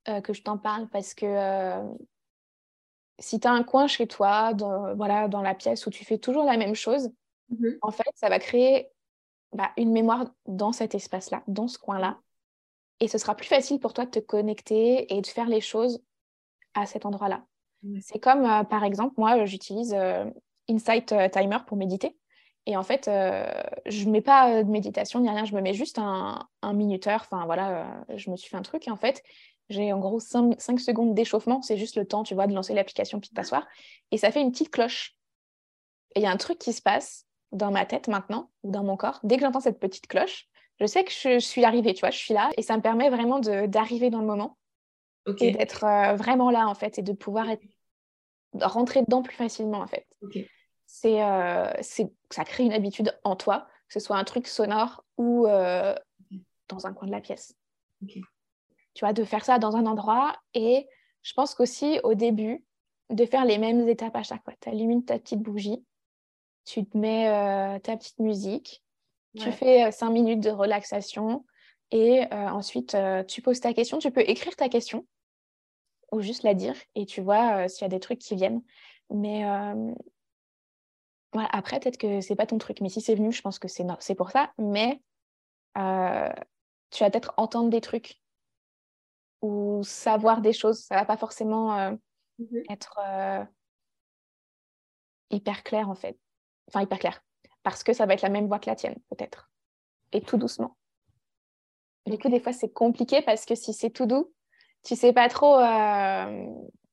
Speaker 1: euh, que je t'en parle parce que si tu as un coin chez toi, dans, voilà, dans la pièce où tu fais toujours la même chose,
Speaker 3: mm-hmm.
Speaker 1: en fait, ça va créer bah, une mémoire dans cet espace-là, dans ce coin-là. Et ce sera plus facile pour toi de te connecter et de faire les choses à cet endroit-là. C'est comme, euh, par exemple, moi, j'utilise euh, Insight euh, Timer pour méditer. Et en fait, je ne mets pas de méditation ni rien, je me mets juste un, minuteur. Enfin voilà, je me suis fait un truc et en fait, j'ai en gros 5, secondes d'échauffement. C'est juste le temps, tu vois, de lancer l'application puis de t'asseoir. Et ça fait une petite cloche. Et il y a un truc qui se passe dans ma tête maintenant, ou dans mon corps. Dès que j'entends cette petite cloche, je sais que je, suis arrivée, tu vois, je suis là. Et ça me permet vraiment d'arriver dans le moment. Et d'être vraiment là, en fait, et de pouvoir être, rentrer dedans plus facilement, en fait. Euh, c'est, ça crée une habitude en toi, que ce soit un truc sonore ou euh, dans un coin de la pièce. Tu vois, de faire ça dans un endroit. Et je pense qu'aussi, au début, de faire les mêmes étapes à chaque fois. Tu allumes ta petite bougie, tu te mets euh, ta petite musique, tu fais cinq minutes de relaxation et ensuite tu poses ta question. Tu peux écrire ta question ou juste la dire et tu vois s'il y a des trucs qui viennent. Mais après, peut-être que c'est pas ton truc, mais si c'est venu, je pense que c'est pour ça. Mais euh, tu vas peut-être entendre des trucs ou savoir des choses. Ça va pas forcément euh, mmh être euh, hyper clair en fait. Enfin, hyper clair. Parce que ça va être la même voix que la tienne, peut-être. Et tout doucement. Du coup, des fois, c'est compliqué parce que si c'est tout doux, tu sais pas trop.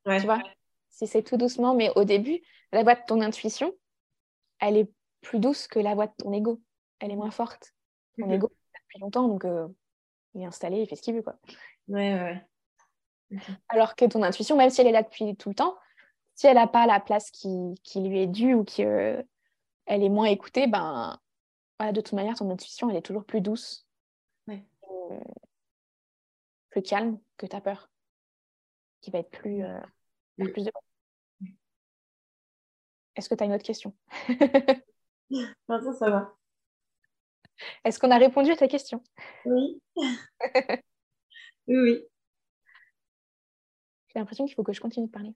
Speaker 1: Tu vois, si c'est tout doucement, mais au début, la voix de ton intuition, elle est plus douce que la voix de ton ego. Elle est moins forte. Ton mhm. ego, depuis longtemps, donc euh, il est installé, il fait ce qu'il veut. Quoi.
Speaker 3: Ouais, ouais.
Speaker 1: Alors que ton intuition, même si elle est là depuis tout le temps, si elle n'a pas la place qui, lui est due ou qu'elle euh, est moins écoutée, ben, de toute manière, ton intuition, elle est toujours plus douce,
Speaker 3: ouais.
Speaker 1: Euh, plus calme que ta peur, qui va être plus, plus de est-ce que tu as une autre question?
Speaker 3: Maintenant, ça va.
Speaker 1: Est-ce qu'on a répondu à ta question?
Speaker 3: Oui. oui, oui.
Speaker 1: J'ai l'impression qu'il faut que je continue de parler.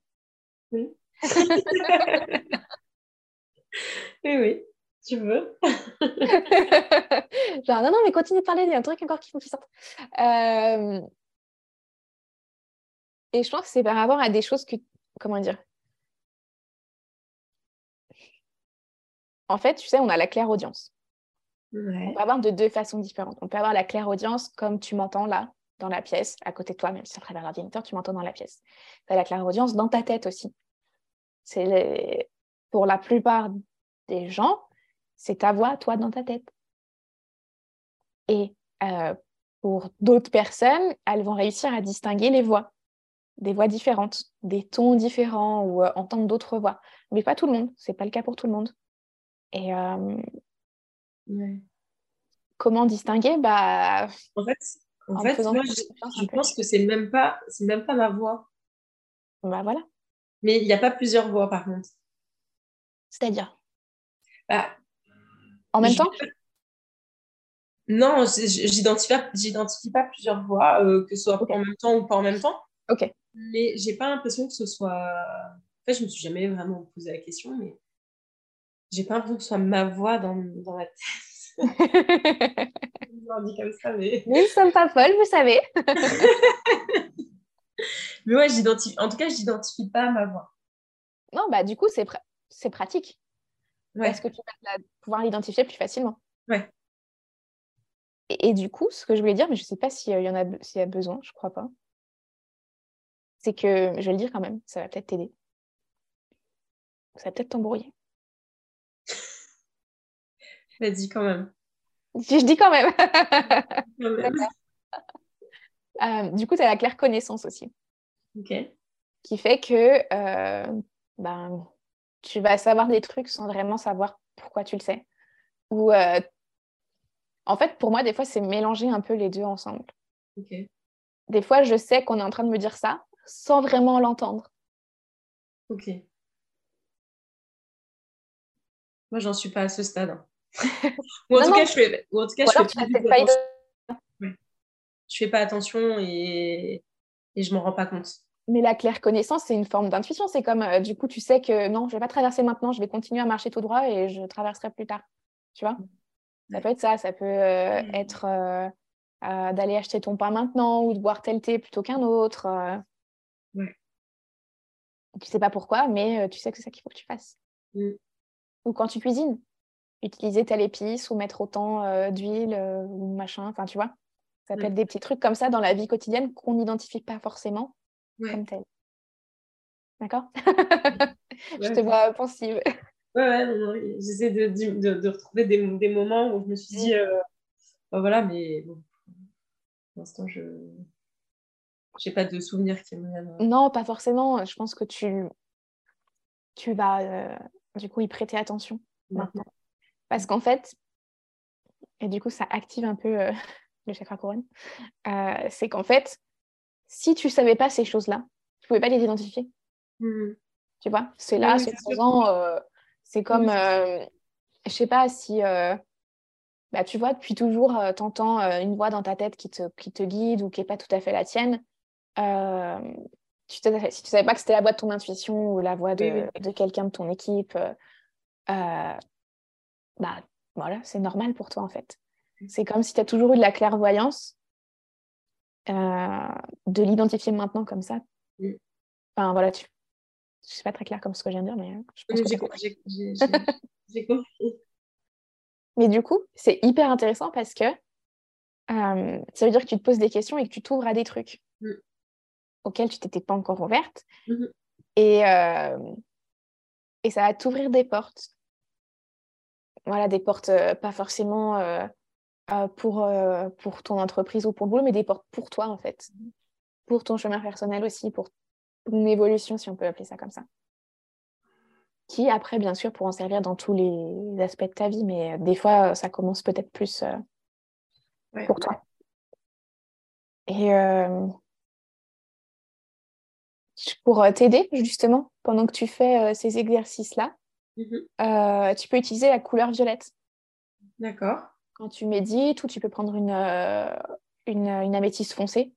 Speaker 3: Oui. oui, oui. Tu veux?
Speaker 1: Genre, non, non, mais continue de parler, il y a un truc encore qui faut qu'il sorte. Euh, et je pense que c'est par rapport à des choses que, comment dire, En fait, tu sais, on a la claire audience. On peut avoir de deux façons différentes. On peut avoir la claire audience comme tu m'entends là, dans la pièce, à côté de toi, même si à travers l'ordinateur, tu m'entends dans la pièce. Tu as la claire audience dans ta tête aussi. C'est Pour la plupart des gens, c'est ta voix, toi, dans ta tête. Et euh, pour d'autres personnes, elles vont réussir à distinguer les voix, des voix différentes, des tons différents ou euh, entendre d'autres voix. Mais pas tout le monde, c'est pas le cas pour tout le monde. Et euh, comment distinguer? Bah,
Speaker 3: En fait, en fait moi, je, pense que c'est même pas, c'est même pas ma voix.
Speaker 1: Bah voilà.
Speaker 3: Mais il n'y a pas plusieurs voix par contre.
Speaker 1: C'est-à-dire?
Speaker 3: Bah,
Speaker 1: En même temps?
Speaker 3: Non, j'identifie pas, j'identifie pas plusieurs voix, euh, que ce soit en même temps ou pas en même temps.
Speaker 1: Ok.
Speaker 3: Mais j'ai pas l'impression que ce soit. En fait, je me suis jamais vraiment posé la question, mais j'ai pas l'impression que ce soit ma voix dans, dans ma tête. Comme ça, mais.
Speaker 1: Nous ne sommes pas folles, vous savez.
Speaker 3: mais ouais, j'identifie. En tout cas, je n'identifie pas ma voix.
Speaker 1: Non, bah du coup, c'est c'est pratique. Ouais. Parce que tu vas pouvoir l'identifier plus facilement.
Speaker 3: Ouais.
Speaker 1: Et, du coup, ce que je voulais dire, mais je ne sais pas s'il y en a, s'il y a besoin, je crois pas, c'est que, je vais le dire quand même, ça va peut-être t'aider. Ça va peut-être t'embrouiller.
Speaker 3: Vas-y quand même.
Speaker 1: Je, dis quand même. Euh, du coup, tu as la claire connaissance aussi.
Speaker 3: Ok.
Speaker 1: Qui fait que euh, ben, tu vas savoir des trucs sans vraiment savoir pourquoi tu le sais. Ou euh, en fait, pour moi, des fois, c'est mélanger un peu les deux ensemble. Des fois, je sais qu'on est en train de me dire ça sans vraiment l'entendre.
Speaker 3: Ok. Moi, j'en suis pas à ce stade. Hein. ou en tout cas, je fais, en tout cas, je fais pas, Je fais pas attention et, et je m'en rends pas compte.
Speaker 1: Mais la claire connaissance, c'est une forme d'intuition. C'est comme, euh, du coup, tu sais que non, je vais pas traverser maintenant, je vais continuer à marcher tout droit et je traverserai plus tard. Tu vois? Ça peut être ça, ça peut euh, être euh, d'aller acheter ton pain maintenant ou de boire tel thé plutôt qu'un autre.
Speaker 3: Ouais.
Speaker 1: Tu sais pas pourquoi, mais tu sais que c'est ça qu'il faut que tu fasses.
Speaker 3: Mm.
Speaker 1: Ou quand tu cuisines, utiliser telle épice ou mettre autant d'huile ou machin, enfin tu vois. Ça peut être des petits trucs comme ça dans la vie quotidienne qu'on n'identifie pas forcément comme tel. D'accord? Je te vois pensive.
Speaker 3: Ouais, ouais, j'essaie de, de, retrouver des, des, moments où je me suis dit, euh, bah voilà, mais bon, pour l'instant, je n'ai pas de souvenirs qui me viennent.
Speaker 1: Non, pas forcément. Je pense que tu, tu vas euh, du coup y prêter attention maintenant. Parce qu'en fait, et du coup, ça active un peu euh, le chakra couronne, c'est qu'en fait, si tu savais pas ces choses-là, tu pouvais pas les identifier. Mmh. Tu vois, c'est là, c'est présent. C'est comme, euh, je sais pas si, euh, bah, tu vois, depuis toujours, euh, tu entends une voix dans ta tête qui te, qui te guide ou qui n'est pas tout à fait la tienne. Tu si tu savais pas que c'était la voix de ton intuition ou la voix de, de quelqu'un de ton équipe, bah voilà, c'est normal pour toi en fait. C'est comme si tu as toujours eu de la clairvoyance, de l'identifier maintenant comme ça. Enfin voilà, tu, pas très clair comme ce que je viens de dire, mais euh, je pense que j'ai compris. Mais du coup, c'est hyper intéressant parce que euh, ça veut dire que tu te poses des questions et que tu t'ouvres à des trucs mm. auxquels tu t'étais pas encore ouverte. Mm-hmm. Et, euh, et ça va t'ouvrir des portes. Voilà, des portes pas forcément pour, pour ton entreprise ou pour le boulot, mais des portes pour toi en fait. Mm-hmm. Pour ton chemin personnel aussi, pour une évolution, si on peut appeler ça comme ça. Qui, après, bien sûr, pour en servir dans tous les aspects de ta vie, mais euh, des fois, ça commence peut-être plus euh, pour toi. Et euh, pour t'aider, justement, pendant que tu fais ces exercices-là, mm-hmm. tu peux utiliser la couleur violette.
Speaker 3: D'accord.
Speaker 1: Quand tu médites, ou tu peux prendre une, une, une améthyste foncée.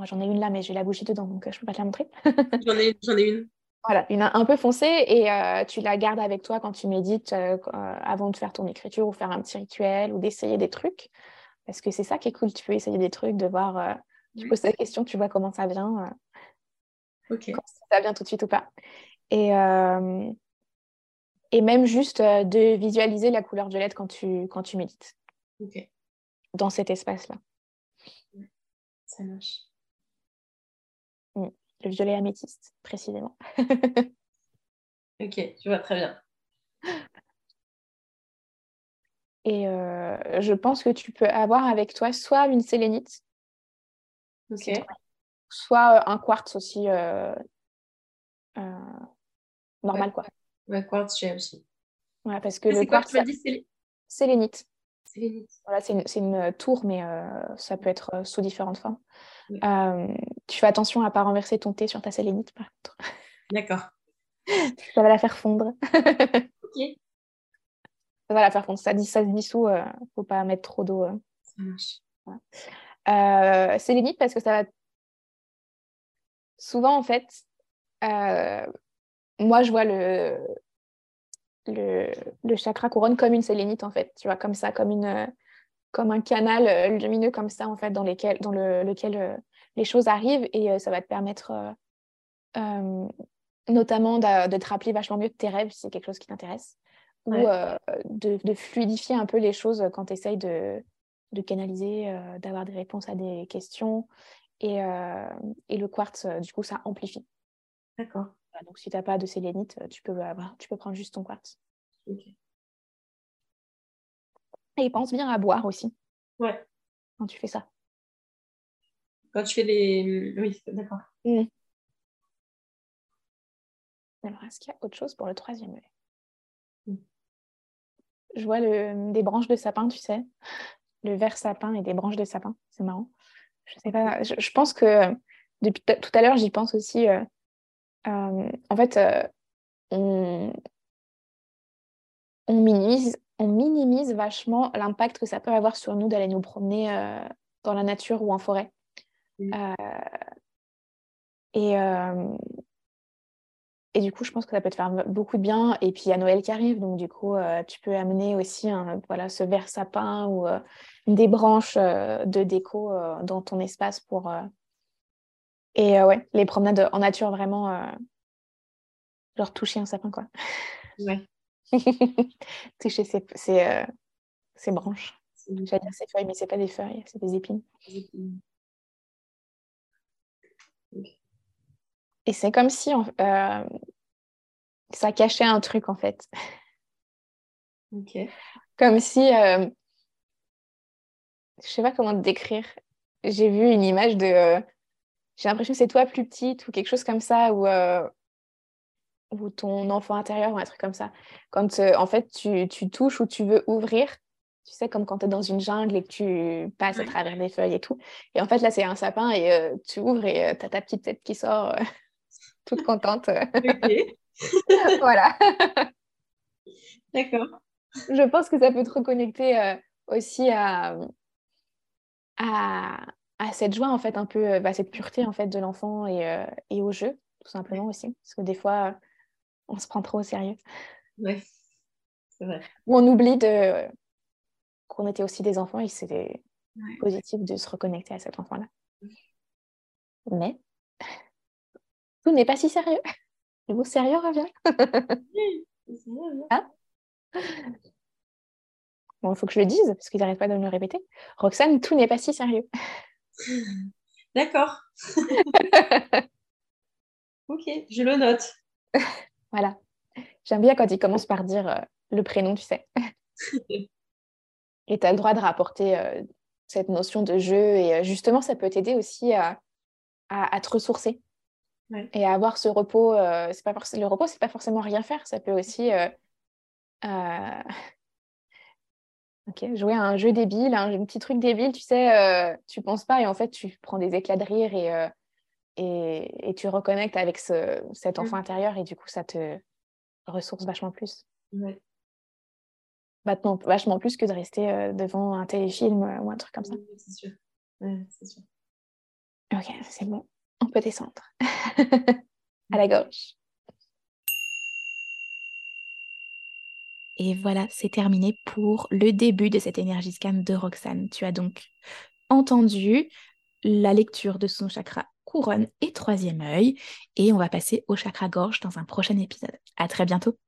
Speaker 1: Moi, j'en ai une là, mais j'ai la bougie dedans, donc euh, je ne peux pas te la montrer.
Speaker 3: j'en, ai, j'en ai une.
Speaker 1: Voilà, une un peu foncée et euh, tu la gardes avec toi quand tu médites euh, avant de faire ton écriture ou faire un petit rituel ou d'essayer des trucs. Parce que c'est ça qui est cool, tu peux essayer des trucs, de voir, tu poses la question, tu vois comment ça vient. ok. ça vient tout de suite ou pas. Et, et même juste de visualiser la couleur violette quand tu, quand tu médites. Dans cet espace-là.
Speaker 3: Ça marche.
Speaker 1: Mm. Le violet améthyste, précisément.
Speaker 3: ok, tu vois très bien.
Speaker 1: Et euh, je pense que tu peux avoir avec toi soit une sélénite, soit euh, un quartz aussi euh, normal. quoi.
Speaker 3: Ouais, quartz, j'ai aussi.
Speaker 1: Ouais, parce que le quartz. Dit sélénite. Voilà, c'est une, tour, mais ça peut être sous différentes formes. Euh, tu fais attention à ne pas renverser ton thé sur ta sélénite, par contre.
Speaker 3: D'accord.
Speaker 1: ça va la faire fondre. ok. Ça va la faire fondre. Ça, ça se dissout, ne euh, faut pas mettre trop d'eau. Euh. Ça marche. sélénite parce que ça va. Souvent, en fait, moi, je vois le, le, le, chakra couronne comme une sélénite, en fait. Tu vois, comme ça, comme une comme un canal euh, lumineux comme ça, en fait, dans, lesquels, dans le, lequel euh, les choses arrivent et euh, ça va te permettre notamment de, te rappeler vachement mieux de tes rêves si c'est quelque chose qui t'intéresse ou de, fluidifier un peu les choses quand tu essayes de, canaliser, d'avoir des réponses à des questions. Et, et le quartz, du coup, ça amplifie.
Speaker 3: D'accord.
Speaker 1: Donc, si tu n'as pas de sélénite, tu peux, tu peux prendre juste ton quartz. Ok. Et pense bien à boire aussi.
Speaker 3: Ouais.
Speaker 1: Quand tu fais ça.
Speaker 3: Quand tu fais les. Oui, d'accord.
Speaker 1: Mmh. Alors, est-ce qu'il y a autre chose pour le troisième œil? Mmh. Je vois le... des branches de sapin, tu sais. Le vert sapin et des branches de sapin. C'est marrant. Je sais pas. Je, pense que depuis tout à l'heure, j'y pense aussi. Euh, euh, en fait, euh, on... on minimise on minimise vachement l'impact que ça peut avoir sur nous d'aller nous promener euh, dans la nature ou en forêt. Euh, et, euh, et du coup, je pense que ça peut te faire beaucoup de bien. Et puis, il y a Noël qui arrive, donc du coup, tu peux amener aussi voilà, ce verre sapin ou des branches de déco dans ton espace pour... Et ouais, les promenades en nature, vraiment, genre toucher un sapin, quoi.
Speaker 3: Ouais.
Speaker 1: toucher ses, ses, euh, ses branches. J'allais dire ses feuilles, mais c'est pas des feuilles, c'est des épines. Et c'est comme si euh, ça cachait un truc en fait.
Speaker 3: Ok.
Speaker 1: Comme si, euh, je sais pas comment te décrire. J'ai vu une image de, euh, j'ai l'impression que c'est toi plus petite ou quelque chose comme ça, ou, euh, ou ton enfant intérieur ou un truc comme ça. Quand euh, en fait tu, tu touches ou tu veux ouvrir, tu sais, comme quand tu es dans une jungle et que tu passes à travers des feuilles et tout. Et en fait, là, c'est un sapin et euh, tu ouvres et tu as ta petite tête qui sort, toute contente. Voilà.
Speaker 3: D'accord.
Speaker 1: Je pense que ça peut te reconnecter aussi à, à, à cette joie, en fait, un peu, euh, bah, cette pureté, en fait, de l'enfant et, euh, et au jeu, tout simplement aussi. Parce que des fois, euh, on se prend trop au sérieux.
Speaker 3: Ouais. Vrai.
Speaker 1: Ou on oublie de qu'on était aussi des enfants et c'était
Speaker 3: Ouais.
Speaker 1: positif de se reconnecter à cet enfant-là. Mais tout n'est pas si sérieux. Le mot sérieux revient.
Speaker 3: Hein.
Speaker 1: Bon, il faut que je le dise parce qu'ils n'arrêtent pas de me le répéter. Roxane, tout n'est pas si sérieux.
Speaker 3: D'accord. Ok, je le note.
Speaker 1: Voilà. J'aime bien quand ils commencent par dire euh, le prénom, tu sais. et tu as le droit de rapporter euh, cette notion de jeu. Et euh, justement, ça peut t'aider aussi à, à- à te ressourcer.
Speaker 3: Ouais.
Speaker 1: Et à avoir ce repos. c'est pas forc- le repos, c'est pas forcément rien faire. Ça peut aussi ok, jouer à un jeu débile, un, petit truc débile, tu sais, euh, tu penses pas et en fait, tu prends des éclats de rire et, euh, et, et tu reconnectes avec ce, cet enfant
Speaker 3: Mm.
Speaker 1: intérieur et du coup, ça te ressource vachement plus.
Speaker 3: Ouais.
Speaker 1: Vachement, vachement plus que de rester euh, devant un téléfilm euh, ou un truc comme ça.
Speaker 3: Oui, C'est sûr. C'est sûr.
Speaker 1: Ok, c'est bon. On peut descendre. à la gauche.
Speaker 2: Et voilà, c'est terminé pour le début de cette énergie scan de Roxane. Tu as donc entendu la lecture de son chakra couronne et troisième œil. Et on va passer au chakra gorge dans un prochain épisode. À très bientôt.